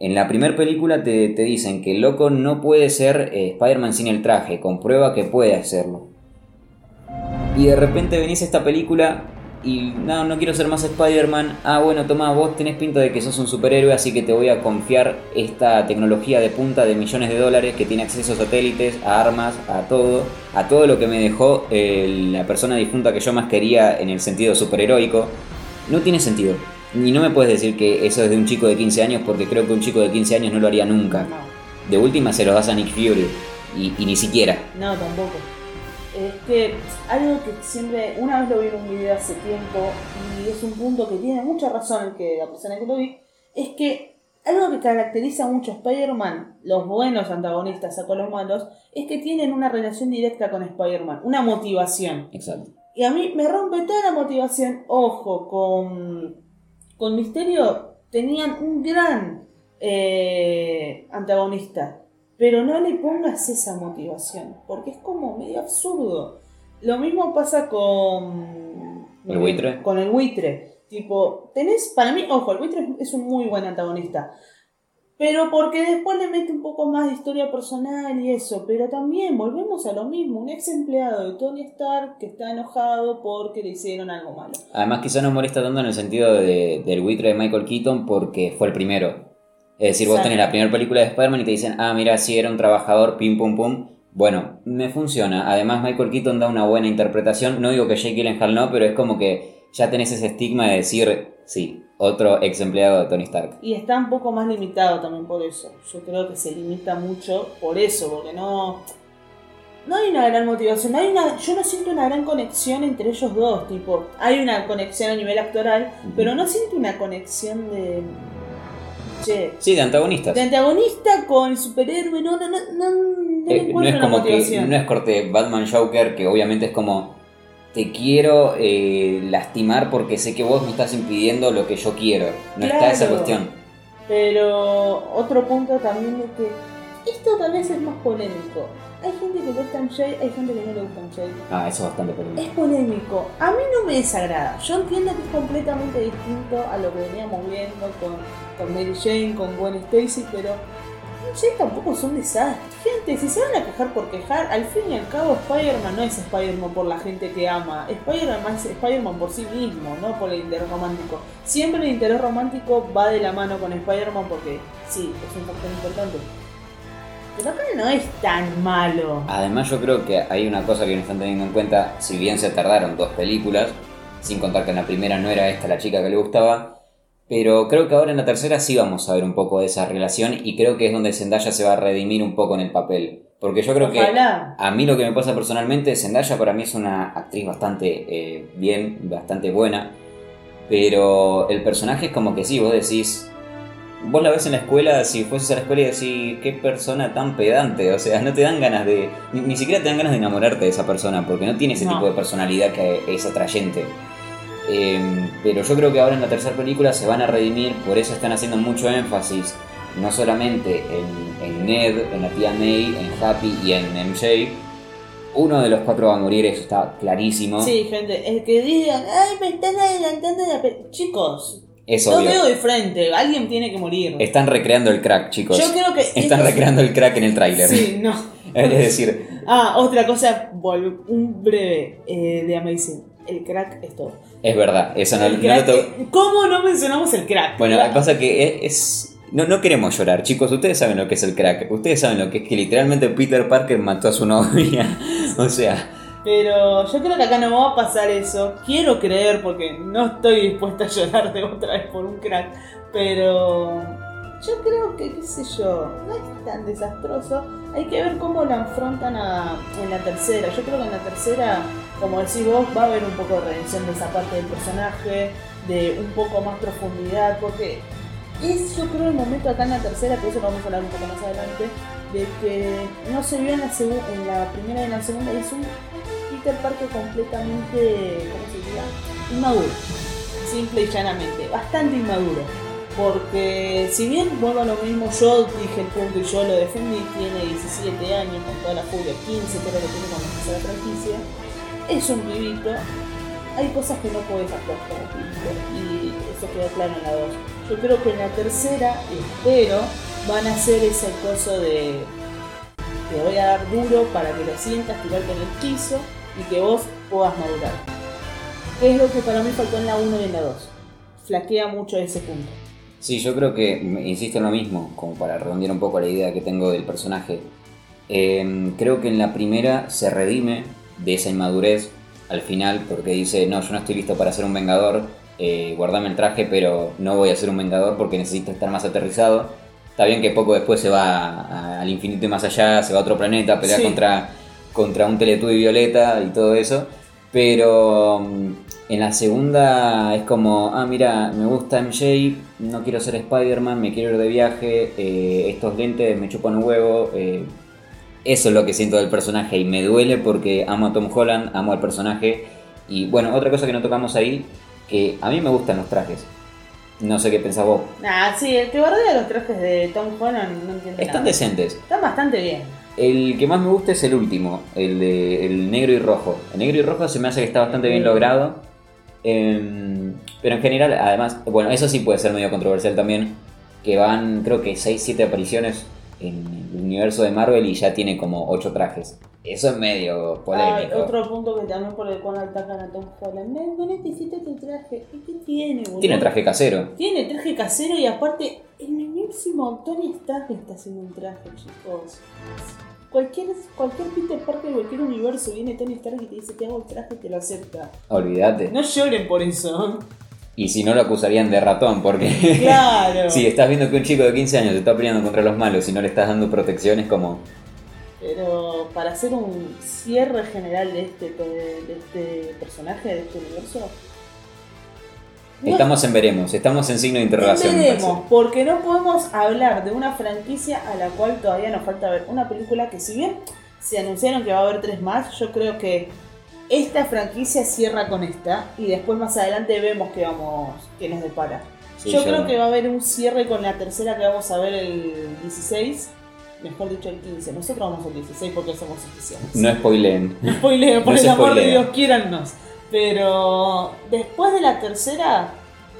B: En la primera película te, te dicen que el loco no puede ser eh, Spider-Man sin el traje, comprueba que puede hacerlo. Y de repente venís a esta película y no, no quiero ser más Spider-Man. Ah, bueno, toma, vos tenés pinta de que sos un superhéroe, así que te voy a confiar esta tecnología de punta de millones de dólares que tiene acceso a satélites, a armas, a todo, a todo lo que me dejó eh, la persona difunta que yo más quería en el sentido superheroico. No tiene sentido. Y no me puedes decir que eso es de un chico de 15 años porque creo que un chico de 15 años no lo haría nunca.
A: No,
B: De última se los das a Nick Fury y, y ni siquiera.
A: no, tampoco. Es que algo que siempre, una vez lo vi en un video hace tiempo y es un punto que tiene mucha razón el que la persona que lo vi, es que algo que caracteriza mucho a Spider-Man, los buenos antagonistas a con los malos, es que tienen una relación directa con Spider-Man, una motivación.
B: Exacto.
A: Y a mí me rompe toda la motivación. Ojo, con, con Misterio tenían un gran eh, antagonista. Pero no le pongas esa motivación, porque es como medio absurdo. Lo mismo pasa con...
B: ¿El buitre?
A: Con el buitre. Tipo, tenés, para mí, ojo, el buitre es un muy buen antagonista. Pero porque después le mete un poco más de historia personal y eso. Pero también volvemos a lo mismo. Un ex empleado de Tony Stark que está enojado porque le hicieron algo malo.
B: Además quizá nos molesta tanto en el sentido de- del buitre de Michael Keaton porque fue el primero. Es decir, vos tenés la primera película de Spider-Man y te dicen, ah, mira, sí, era un trabajador, pim, pum, pum. Bueno, me funciona. Además Michael Keaton da una buena interpretación. No digo que Jake Gyllenhaal no, pero es como que ya tenés ese estigma de decir, sí, otro ex empleado de Tony Stark.
A: Y está un poco más limitado también por eso. Yo creo que se limita mucho por eso, porque no. No hay una gran motivación, no hay una, yo no siento una gran conexión entre ellos dos, tipo, hay una conexión a nivel actoral, pero no siento una conexión de... Che,
B: Sí, de antagonistas.
A: de antagonista con superhéroe, no, no, no, no, no
B: Eh, no es como que no es corte Batman Joker que obviamente es como te quiero eh, lastimar porque sé que vos me estás impidiendo lo que yo quiero no está esa
A: Claro.
B: cuestión
A: Pero otro punto también es que esto tal vez es más polémico. Hay gente que le gusta MJ, hay gente que no le gusta MJ.
B: ah eso es bastante
A: Es
B: polémico
A: polémico. A mí no me desagrada. Yo entiendo que es completamente distinto a lo que veníamos viendo con, con Mary Jane, con Gwen Stacy, pero MJ tampoco es un desastre. Gente, si se van a quejar por quejar, al fin y al cabo Spider-Man no es Spider-Man por la gente que ama. Spider-Man es Spider-Man por sí mismo, no por el interés romántico. Siempre el interés romántico va de la mano con Spider-Man porque sí, es un factor importante. No es tan malo.
B: además yo creo que hay una cosa que no están teniendo en cuenta si bien se tardaron dos películas sin contar que en la primera no era esta la chica que le gustaba pero creo que ahora en la tercera sí vamos a ver un poco de esa relación y creo que es donde Zendaya se va a redimir un poco en el papel porque yo creo que
A: Ojalá.
B: A mí lo que me pasa personalmente, Zendaya para mí es una actriz bastante eh, bien, bastante buena, pero el personaje es como que sí, vos decís, vos la ves en la escuela, si fueses a la escuela y decís, qué persona tan pedante, o sea, no te dan ganas de, ni, ni siquiera te dan ganas de enamorarte de esa persona, porque no tiene ese
A: No.
B: tipo de personalidad que es atrayente. Eh, pero yo creo que ahora en la tercera película se van a redimir, por eso están haciendo mucho énfasis, no solamente en, en Ned, en la tía May, en Happy y en MJ. Uno de los cuatro va a morir, eso está clarísimo.
A: Sí, gente, el que digan, ay, me están adelantando la pe-". Chicos,
B: Es
A: lo
B: obvio.
A: veo de frente, alguien tiene que morir.
B: Están recreando el crack, chicos.
A: Yo creo que.
B: Están recreando el crack en el tráiler.
A: Sí, no. [LAUGHS]
B: Es decir,
A: Ah, otra cosa, un breve eh, de Amazing. El crack es todo.
B: es verdad, eso no, no lo
A: ¿Cómo no mencionamos el crack?
B: Bueno,
A: Crack.
B: pasa que es... es- No, no queremos llorar, chicos. Ustedes saben lo que es el crack. Ustedes saben lo que es que literalmente Peter Parker mató a su novia. [LAUGHS] o sea,
A: Pero yo creo que acá no va a pasar eso. Quiero creer porque no estoy dispuesta a llorar de otra vez por un crack. Pero yo creo que, qué sé yo, no es tan desastroso. Hay que ver cómo lo afrontan a- en la tercera. Yo creo que en la tercera, como decís vos, va a haber un poco de redención de esa parte del personaje, de un poco más profundidad, porque es yo creo el momento acá en la tercera, que eso lo vamos a hablar un poco más adelante, de que no se vio en la, en la primera y en la segunda, y es un Peter Parker completamente, ¿cómo se diría? Inmaduro, simple y llanamente, bastante inmaduro. Porque si bien vuelvo a lo mismo, yo dije el punto y yo lo defendí, tiene 17 años con toda la furia, 15 creo que tiene cuando empezó la franquicia, es un pibito, hay cosas que no puedes hacer como pibito y eso quedó claro en la 2. Yo creo que en la tercera, espero, van a hacer ese coso de te voy a dar duro para que lo sientas, tirarte en el piso y que vos puedas madurar. Que es lo que para mí faltó en la 1 y en la 2. Flaquea mucho ese punto.
B: Sí, yo creo que, insisto en lo mismo, como para redondear un poco la idea que tengo del personaje. Eh, creo que en la primera se redime de esa inmadurez al final, porque dice, no, yo no estoy listo para ser un vengador. eh, guardame el traje, pero no voy a ser un vengador porque necesito estar más aterrizado. Está bien que poco después se va a- al infinito y más allá, se va a otro planeta a pelear
A: Sí.
B: contra, contra un Teletubby violeta y todo eso. Pero mm, en la segunda es como, ah, mira, me gusta MJ, no quiero ser Spider-Man, me quiero ir de viaje, eh, estos lentes me chupan un huevo. eh, eso es lo que siento del personaje y me duele porque amo a Tom Holland, amo al personaje. Y bueno, otra cosa que no tocamos ahí, que a mí me gustan los trajes. No sé qué pensás vos.
A: Nah, sí, el que bardea los trajes de Tom Holland no entiende
B: Están
A: nada.
B: decentes.
A: Están bastante bien.
B: El que más me gusta es el último, el de el negro y rojo. El negro y rojo se me hace que está bastante bien logrado. Em, pero en general, además, bueno, eso sí puede ser medio controversial también. Que van, creo que 6-7 apariciones en el universo de Marvel y ya tiene como 8 trajes. Eso es medio polémico.
A: Ay, otro punto que también por el cual atacan a Tom Holland. No, necesitas tu traje. ¿Y qué tiene, boludo?
B: Tiene traje casero.
A: Tiene traje casero y aparte, el mismísimo Tony Stark está haciendo un traje, chicos. Cualquier, cualquier Peter Parker de cualquier universo viene Tony Stark y te dice te hago el traje y te lo acepta.
B: Olvídate.
A: No lloren por eso.
B: Y si no lo acusarían de ratón, porque [LAUGHS]
A: Claro. [LAUGHS]
B: si estás viendo que un chico de 15 años se está peleando contra los malos y no le estás dando protección, es como.
A: Pero para hacer un cierre general de este, de este personaje, de este universo, no
B: Estamos en veremos, estamos en signo de interrogación.
A: Veremos, porque no podemos hablar de una franquicia a la cual todavía nos falta ver. Una película que si bien se anunciaron que va a haber tres más, yo creo que esta franquicia cierra con esta y después más adelante vemos que vamos que nos depara.
B: Sí,
A: yo
B: yo-
A: creo que va a haber un cierre con la tercera que vamos a ver el 16, mejor dicho el 15. Nosotros vamos al 16 porque somos oficiales.
B: No spoileen. [LAUGHS]
A: No spoileo, por
B: No
A: el amor de. Dios, quiérannos. Pero después de la tercera,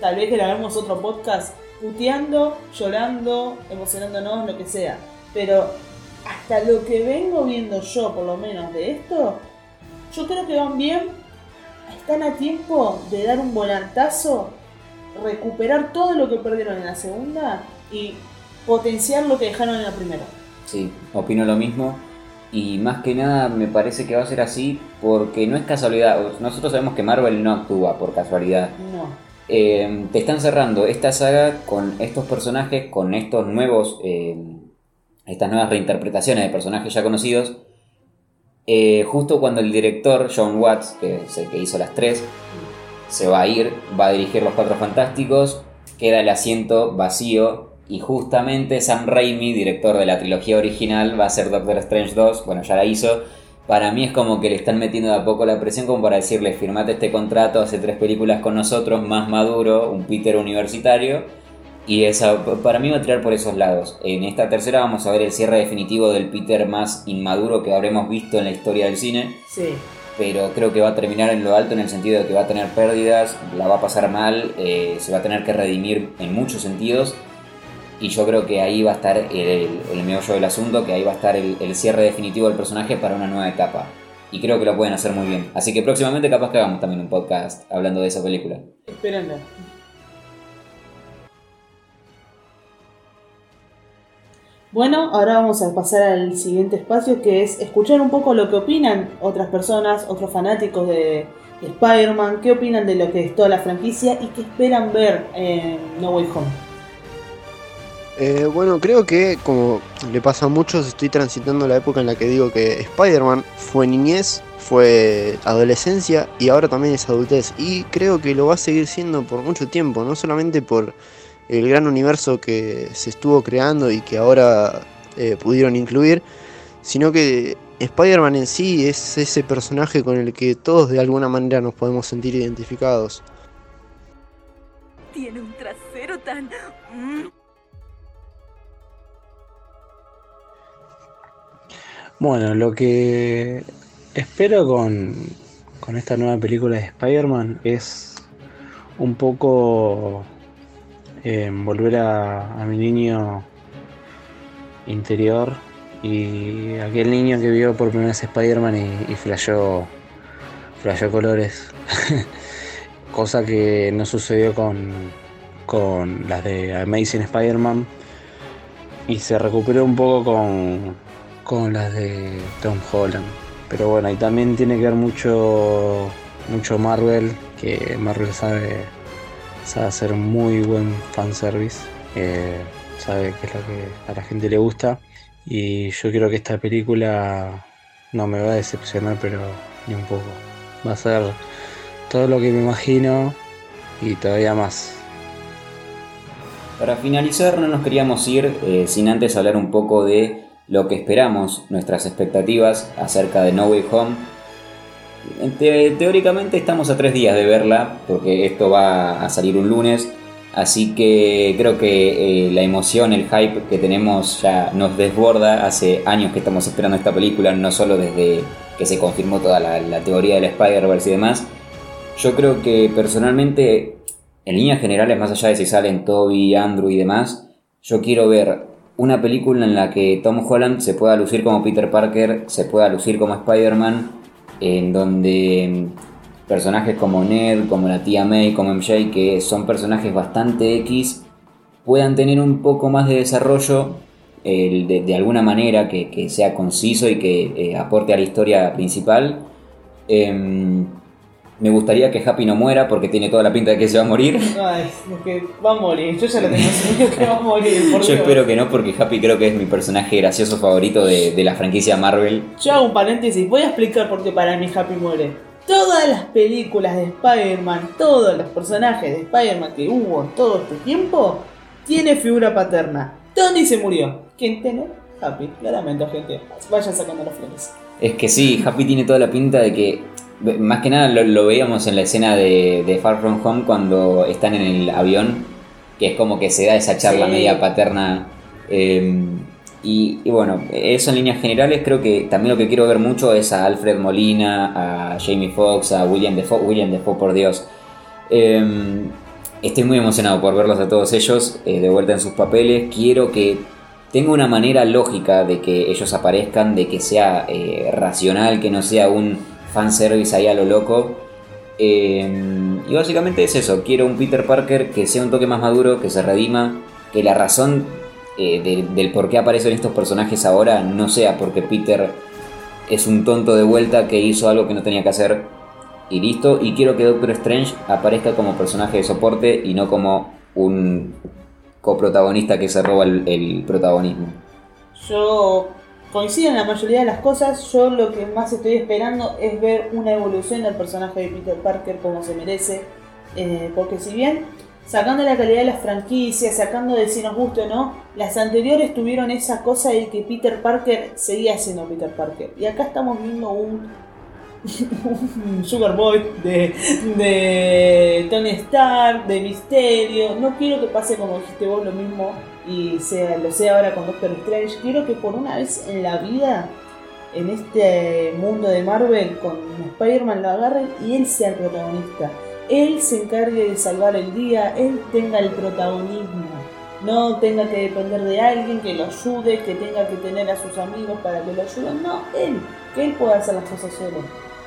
A: tal vez grabemos otro podcast puteando, llorando, emocionándonos, lo que sea. Pero hasta lo que vengo viendo yo, por lo menos de esto, yo creo que van bien. Están a tiempo de dar un volantazo, recuperar todo lo que perdieron en la segunda y potenciar lo que dejaron en la primera.
B: Sí, opino lo mismo. Y más que nada me parece que va a ser así porque no es casualidad. Nosotros sabemos que Marvel no actúa por casualidad.
A: No.
B: Eh, te están cerrando esta saga con estos personajes, con estos nuevos, eh, estas nuevas reinterpretaciones de personajes ya conocidos. Eh, justo cuando el director John Watts, que es el que hizo las tres, se va a ir, va a dirigir Los Cuatro Fantásticos, queda el asiento vacío y justamente Sam Raimi, director de la trilogía original, va a ser Doctor Strange 2, bueno, ya la hizo. Para mí es como que le están metiendo de a poco la presión como para decirle, firmate este contrato, hace tres películas con nosotros, más maduro, un Peter universitario. Y esa, para mí va a tirar por esos lados. En esta tercera vamos a ver el cierre definitivo del Peter más inmaduro que habremos visto en la historia del cine
A: Sí.
B: pero creo que va a terminar en lo alto en el sentido de que va a tener pérdidas, la va a pasar mal, eh, se va a tener que redimir en muchos sentidos. Y yo creo que ahí va a estar el, el meollo del asunto, que ahí va a estar el, el cierre definitivo del personaje para una nueva etapa. Y creo que lo pueden hacer muy bien. Así que próximamente capaz que hagamos también un podcast hablando de esa película.
A: Esperando. Bueno, ahora vamos a pasar al siguiente espacio que es escuchar un poco lo que opinan otras personas, otros fanáticos de, de Spider-Man, qué opinan de lo que es toda la franquicia y qué esperan ver en No Way Home.
C: Eh, bueno, creo que como le pasa a muchos, estoy transitando la época en la que digo que Spider-Man fue niñez, fue adolescencia y ahora también es adultez. Y creo que lo va a seguir siendo por mucho tiempo, no solamente por el gran universo que se estuvo creando y que ahora eh, pudieron incluir, sino que Spider-Man en sí es ese personaje con el que todos de alguna manera nos podemos sentir identificados.
D: Tiene un trasero tan... mm,
E: Bueno, lo que espero con, con esta nueva película de Spider-Man es un poco eh, volver a, mi niño interior y aquel niño que vio por primera vez Spider-Man y, y flasheó, flasheó colores. [LAUGHS] Cosa que no sucedió con, con las de Amazing Spider-Man y se recuperó un poco con, con las de Tom Holland. Pero bueno, y también tiene que ver mucho, mucho Marvel, que Marvel sabe sabe hacer muy buen fanservice, eh, sabe qué es lo que a la gente le gusta y yo creo que esta película no me va a decepcionar pero ni un poco. Va a ser todo lo que me imagino y todavía más.
B: Para finalizar, no nos queríamos ir eh, sin antes hablar un poco de lo que esperamos, nuestras expectativas acerca de No Way Home. Te- teóricamente estamos a tres días de verla, porque esto va a salir un lunes, así que creo que eh, la emoción, el hype que tenemos ya nos desborda. Hace años que estamos esperando esta película, no solo desde que se confirmó toda la, la teoría del Spider-Verse y demás. Yo creo que personalmente, en líneas generales, más allá de si salen Toby, Andrew y demás, yo quiero ver una película en la que Tom Holland se pueda lucir como Peter Parker, se pueda lucir como Spider-Man, en donde mm, personajes como Ned, como la tía May, como MJ, que son personajes bastante X, puedan tener un poco más de desarrollo de alguna manera que, que sea conciso y que eh, aporte a la historia principal. Em, me gustaría que Happy no muera porque tiene toda la pinta de que se va a morir.
A: Ay, es que va a morir. Yo ya lo tengo asumido que va a morir. por
B: Yo
A: Dios.
B: espero que no porque Happy creo que es mi personaje gracioso favorito de, de la franquicia Marvel.
A: Yo hago un paréntesis. Voy a explicar por qué para mí Happy muere. Todas las películas de Spider-Man, todos los personajes de Spider-Man que hubo en todo este tiempo, tiene figura paterna. Tony se murió. ¿Quién tiene? Happy. Lo lamento, gente. Vayan sacando las flores.
B: Es que sí, Happy tiene toda la pinta de que, más que nada lo, lo veíamos en la escena de, de Far From Home cuando están en el avión, que es como que se da esa charla
A: Sí.
B: media paterna. eh, y, y bueno, eso en líneas generales creo que también lo que quiero ver mucho es a Alfred Molina, a Jamie Foxx, a William Defoe, William Defoe por Dios. Eh, estoy muy emocionado por verlos a todos ellos eh, de vuelta en sus papeles. Quiero que tenga una manera lógica de que ellos aparezcan, de que sea eh, racional, que no sea un fanservice ahí a lo loco. Eh, y básicamente es eso, quiero un Peter Parker que sea un toque más maduro, que se redima, que la razón eh, de- del por qué aparecen estos personajes ahora no sea porque Peter es un tonto de vuelta que hizo algo que no tenía que hacer y listo. Y quiero que Doctor Strange aparezca como personaje de soporte y no como un coprotagonista que se roba el, el protagonismo.
A: Yo coincido en la mayoría de las cosas. Yo lo que más estoy esperando es ver una evolución del personaje de Peter Parker como se merece. Eh, porque si bien, sacando la calidad de las franquicias, sacando de si nos gusta o no, las anteriores tuvieron esa cosa de que Peter Parker seguía siendo Peter Parker. Y acá estamos viendo un, [LAUGHS] un Sugar Boy de, de Tony Stark, de Misterio. No quiero que pase como dijiste vos lo mismo y sea, lo sea ahora con Doctor Strange. Quiero que por una vez en la vida, en este mundo de Marvel, con Spider-Man lo agarren y él sea el protagonista. Él se encargue de salvar el día, él tenga el protagonismo. No tenga que depender de alguien que lo ayude, que tenga que tener a sus amigos para que lo ayuden. No, él, que él pueda hacer las cosas solo.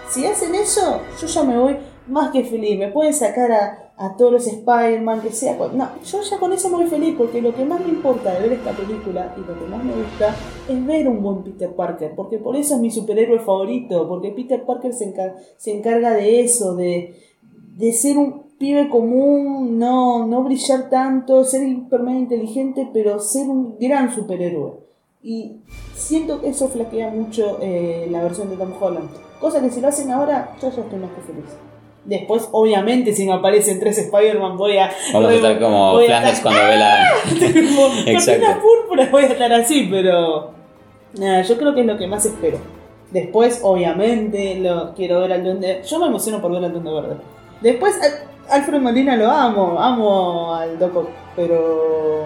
A: Si hacen eso, yo ya me voy más que feliz. Me pueden sacar a, a todos los Spider-Man, que sea. No, yo ya con eso me voy feliz, porque lo que más me importa de ver esta película y lo que más me gusta es ver un buen Peter Parker, porque por eso es mi superhéroe favorito, porque Peter Parker se, encar- se encarga de eso, de, de ser un pibe común, no, no brillar tanto, ser hipermente inteligente, pero ser un gran superhéroe. Y siento que eso flaquea mucho eh, la versión de Tom Holland. Cosa que si lo hacen ahora, yo ya estoy más que feliz. Después, obviamente, si me aparecen tres Spider-Man, voy a.
B: Vamos a estar como Flanders cuando ve la... [LAUGHS] Exacto.
A: cortina púrpura voy a estar así, pero. Nada, yo creo que es lo que más espero. Después, obviamente, lo quiero ver al Duende. Yo me emociono por ver al Duende Verde. Después, al- Alfred Molina lo amo, amo al Doco, pero.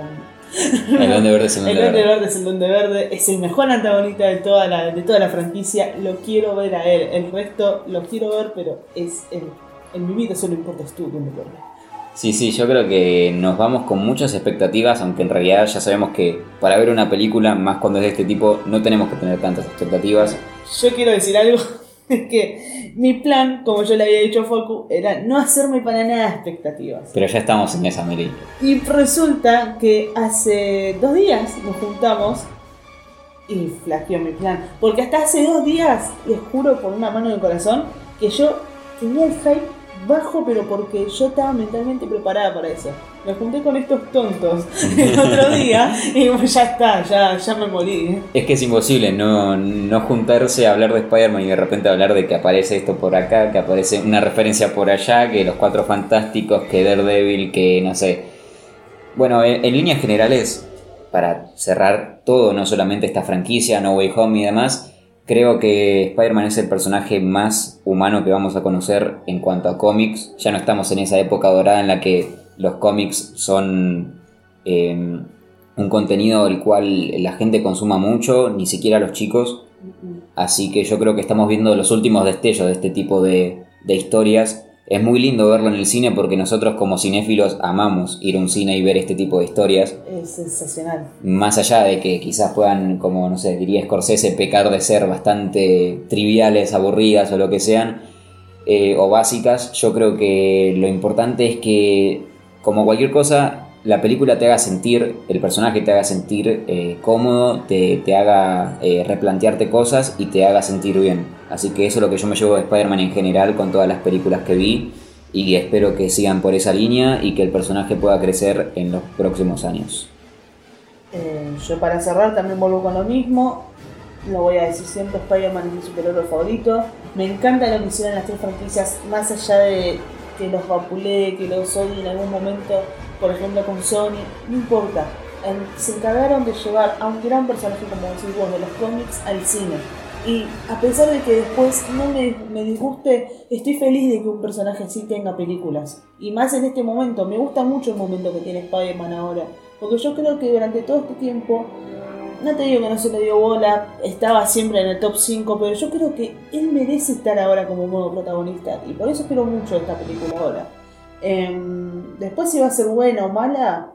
B: El Duende Verde es el [LAUGHS]
A: El
B: Duende
A: Duende
B: Verde.
A: Verde es el Duende Verde, es el mejor antagonista de toda la, de toda la franquicia. Lo quiero ver a él. El resto lo quiero ver, pero es él. En mi vida solo importas tú, Verde.
B: Sí, sí, yo creo que nos vamos con muchas expectativas, aunque en realidad ya sabemos que para ver una película, más cuando es de este tipo, no tenemos que tener tantas expectativas.
A: Yo quiero decir algo, [LAUGHS] es que mi plan, como yo le había dicho a Foku, era no hacerme para nada expectativas.
B: Pero ya estamos en esa, Meli.
A: Y resulta que hace dos días nos juntamos y flaqueó mi plan. Porque hasta hace dos días, les juro por una mano del corazón, que yo tenía el hype bajo, pero porque yo estaba mentalmente preparada para eso. Me junté con estos tontos [LAUGHS] el otro día y bueno, [LAUGHS] ya está, ya, ya me morí. ¿eh?
B: Es que es imposible no, no juntarse a hablar de Spider-Man y de repente hablar de que aparece esto por acá, que aparece una referencia por allá, que los cuatro fantásticos, que Daredevil, que no sé. Bueno, en, en líneas generales, para cerrar todo, no solamente esta franquicia, No Way Home y demás, creo que Spider-Man es el personaje más humano que vamos a conocer en cuanto a cómics. Ya no estamos en esa época dorada en la que los cómics son eh, un contenido el cual la gente consuma mucho, ni siquiera los chicos. Así que yo creo que estamos viendo los últimos destellos de este tipo de, de historias. Es muy lindo verlo en el cine porque nosotros como cinéfilos amamos ir a un cine y ver este tipo de historias.
A: Es sensacional.
B: Más allá de que quizás puedan, como no sé, diría Scorsese, pecar de ser bastante triviales, aburridas o lo que sean, eh, o básicas, yo creo que lo importante es que, como cualquier cosa, la película te haga sentir, el personaje te haga sentir eh, cómodo, te, te haga eh, replantearte cosas y te haga sentir bien. Así que eso es lo que yo me llevo de Spider-Man en general con todas las películas que vi y espero que sigan por esa línea y que el personaje pueda crecer en los próximos años.
A: Eh, yo para cerrar también vuelvo con lo mismo. Lo voy a decir siempre, Spider-Man es mi superhéroe favorito. Me encanta lo que hicieron las tres franquicias, más allá de que los vapulee, que los odie en algún momento, por ejemplo con Sony, no importa. Se encargaron de llevar a un gran personaje como decís vos de los cómics al cine. Y a pesar de que después no me, me disguste, estoy feliz de que un personaje así tenga películas. Y más en este momento, me gusta mucho el momento que tiene Spider-Man ahora. Porque yo creo que durante todo este tiempo, no te digo que no se le dio bola, estaba siempre en el top 5, pero yo creo que él merece estar ahora como modo protagonista. Y por eso espero mucho esta película ahora. Em, después si va a ser buena o mala,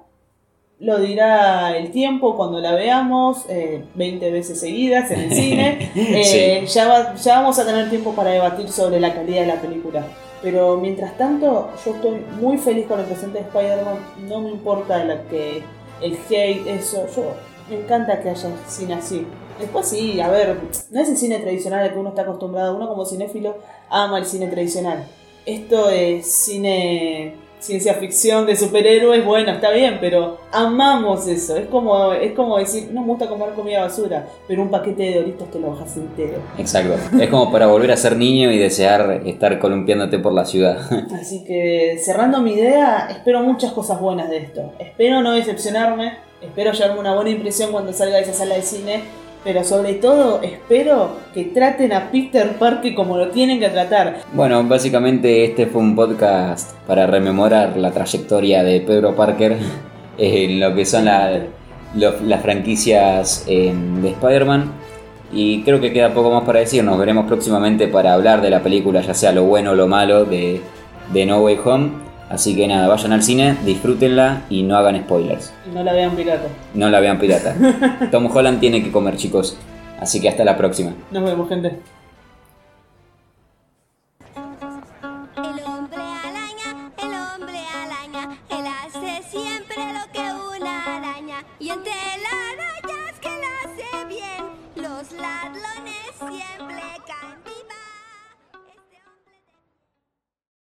A: lo dirá el tiempo cuando la veamos eh, 20 veces seguidas en el [LAUGHS] cine. Eh, ya, va- ya vamos a tener tiempo para debatir sobre la calidad de la película. Pero mientras tanto, yo estoy muy feliz con el presente de Spider-Man. No me importa la que, el hate, eso. Yo me encanta que haya cine así. Después sí, a ver, no es el cine tradicional al que uno está acostumbrado. Uno como cinéfilo ama el cine tradicional. Esto es cine ciencia ficción de superhéroes, bueno, está bien, pero amamos eso. Es como, es como decir, no me gusta comer comida basura, pero un paquete de doritos te lo bajas entero.
B: Exacto. Es como para volver a ser niño y desear estar columpiándote por la ciudad. [LAUGHS]
A: Así que cerrando mi idea, espero muchas cosas buenas de esto. Espero no decepcionarme, espero llevarme una buena impresión cuando salga de esa sala de cine, pero sobre todo espero que traten a Peter Parker como lo tienen que tratar.
B: Bueno, básicamente este fue un podcast para rememorar la trayectoria de Pedro Parker [LAUGHS] en lo que son las franquicias eh, de Spider-Man. Y creo que queda poco más para decir. Nos veremos próximamente para hablar de la película, ya sea lo bueno o lo malo de No Way Home. Así que nada, vayan al cine, disfrútenla y no hagan spoilers.
A: Y no la vean pirata.
B: No la vean pirata. [LAUGHS] Tom Holland tiene que comer, chicos. Así que hasta la próxima.
A: Nos vemos, gente.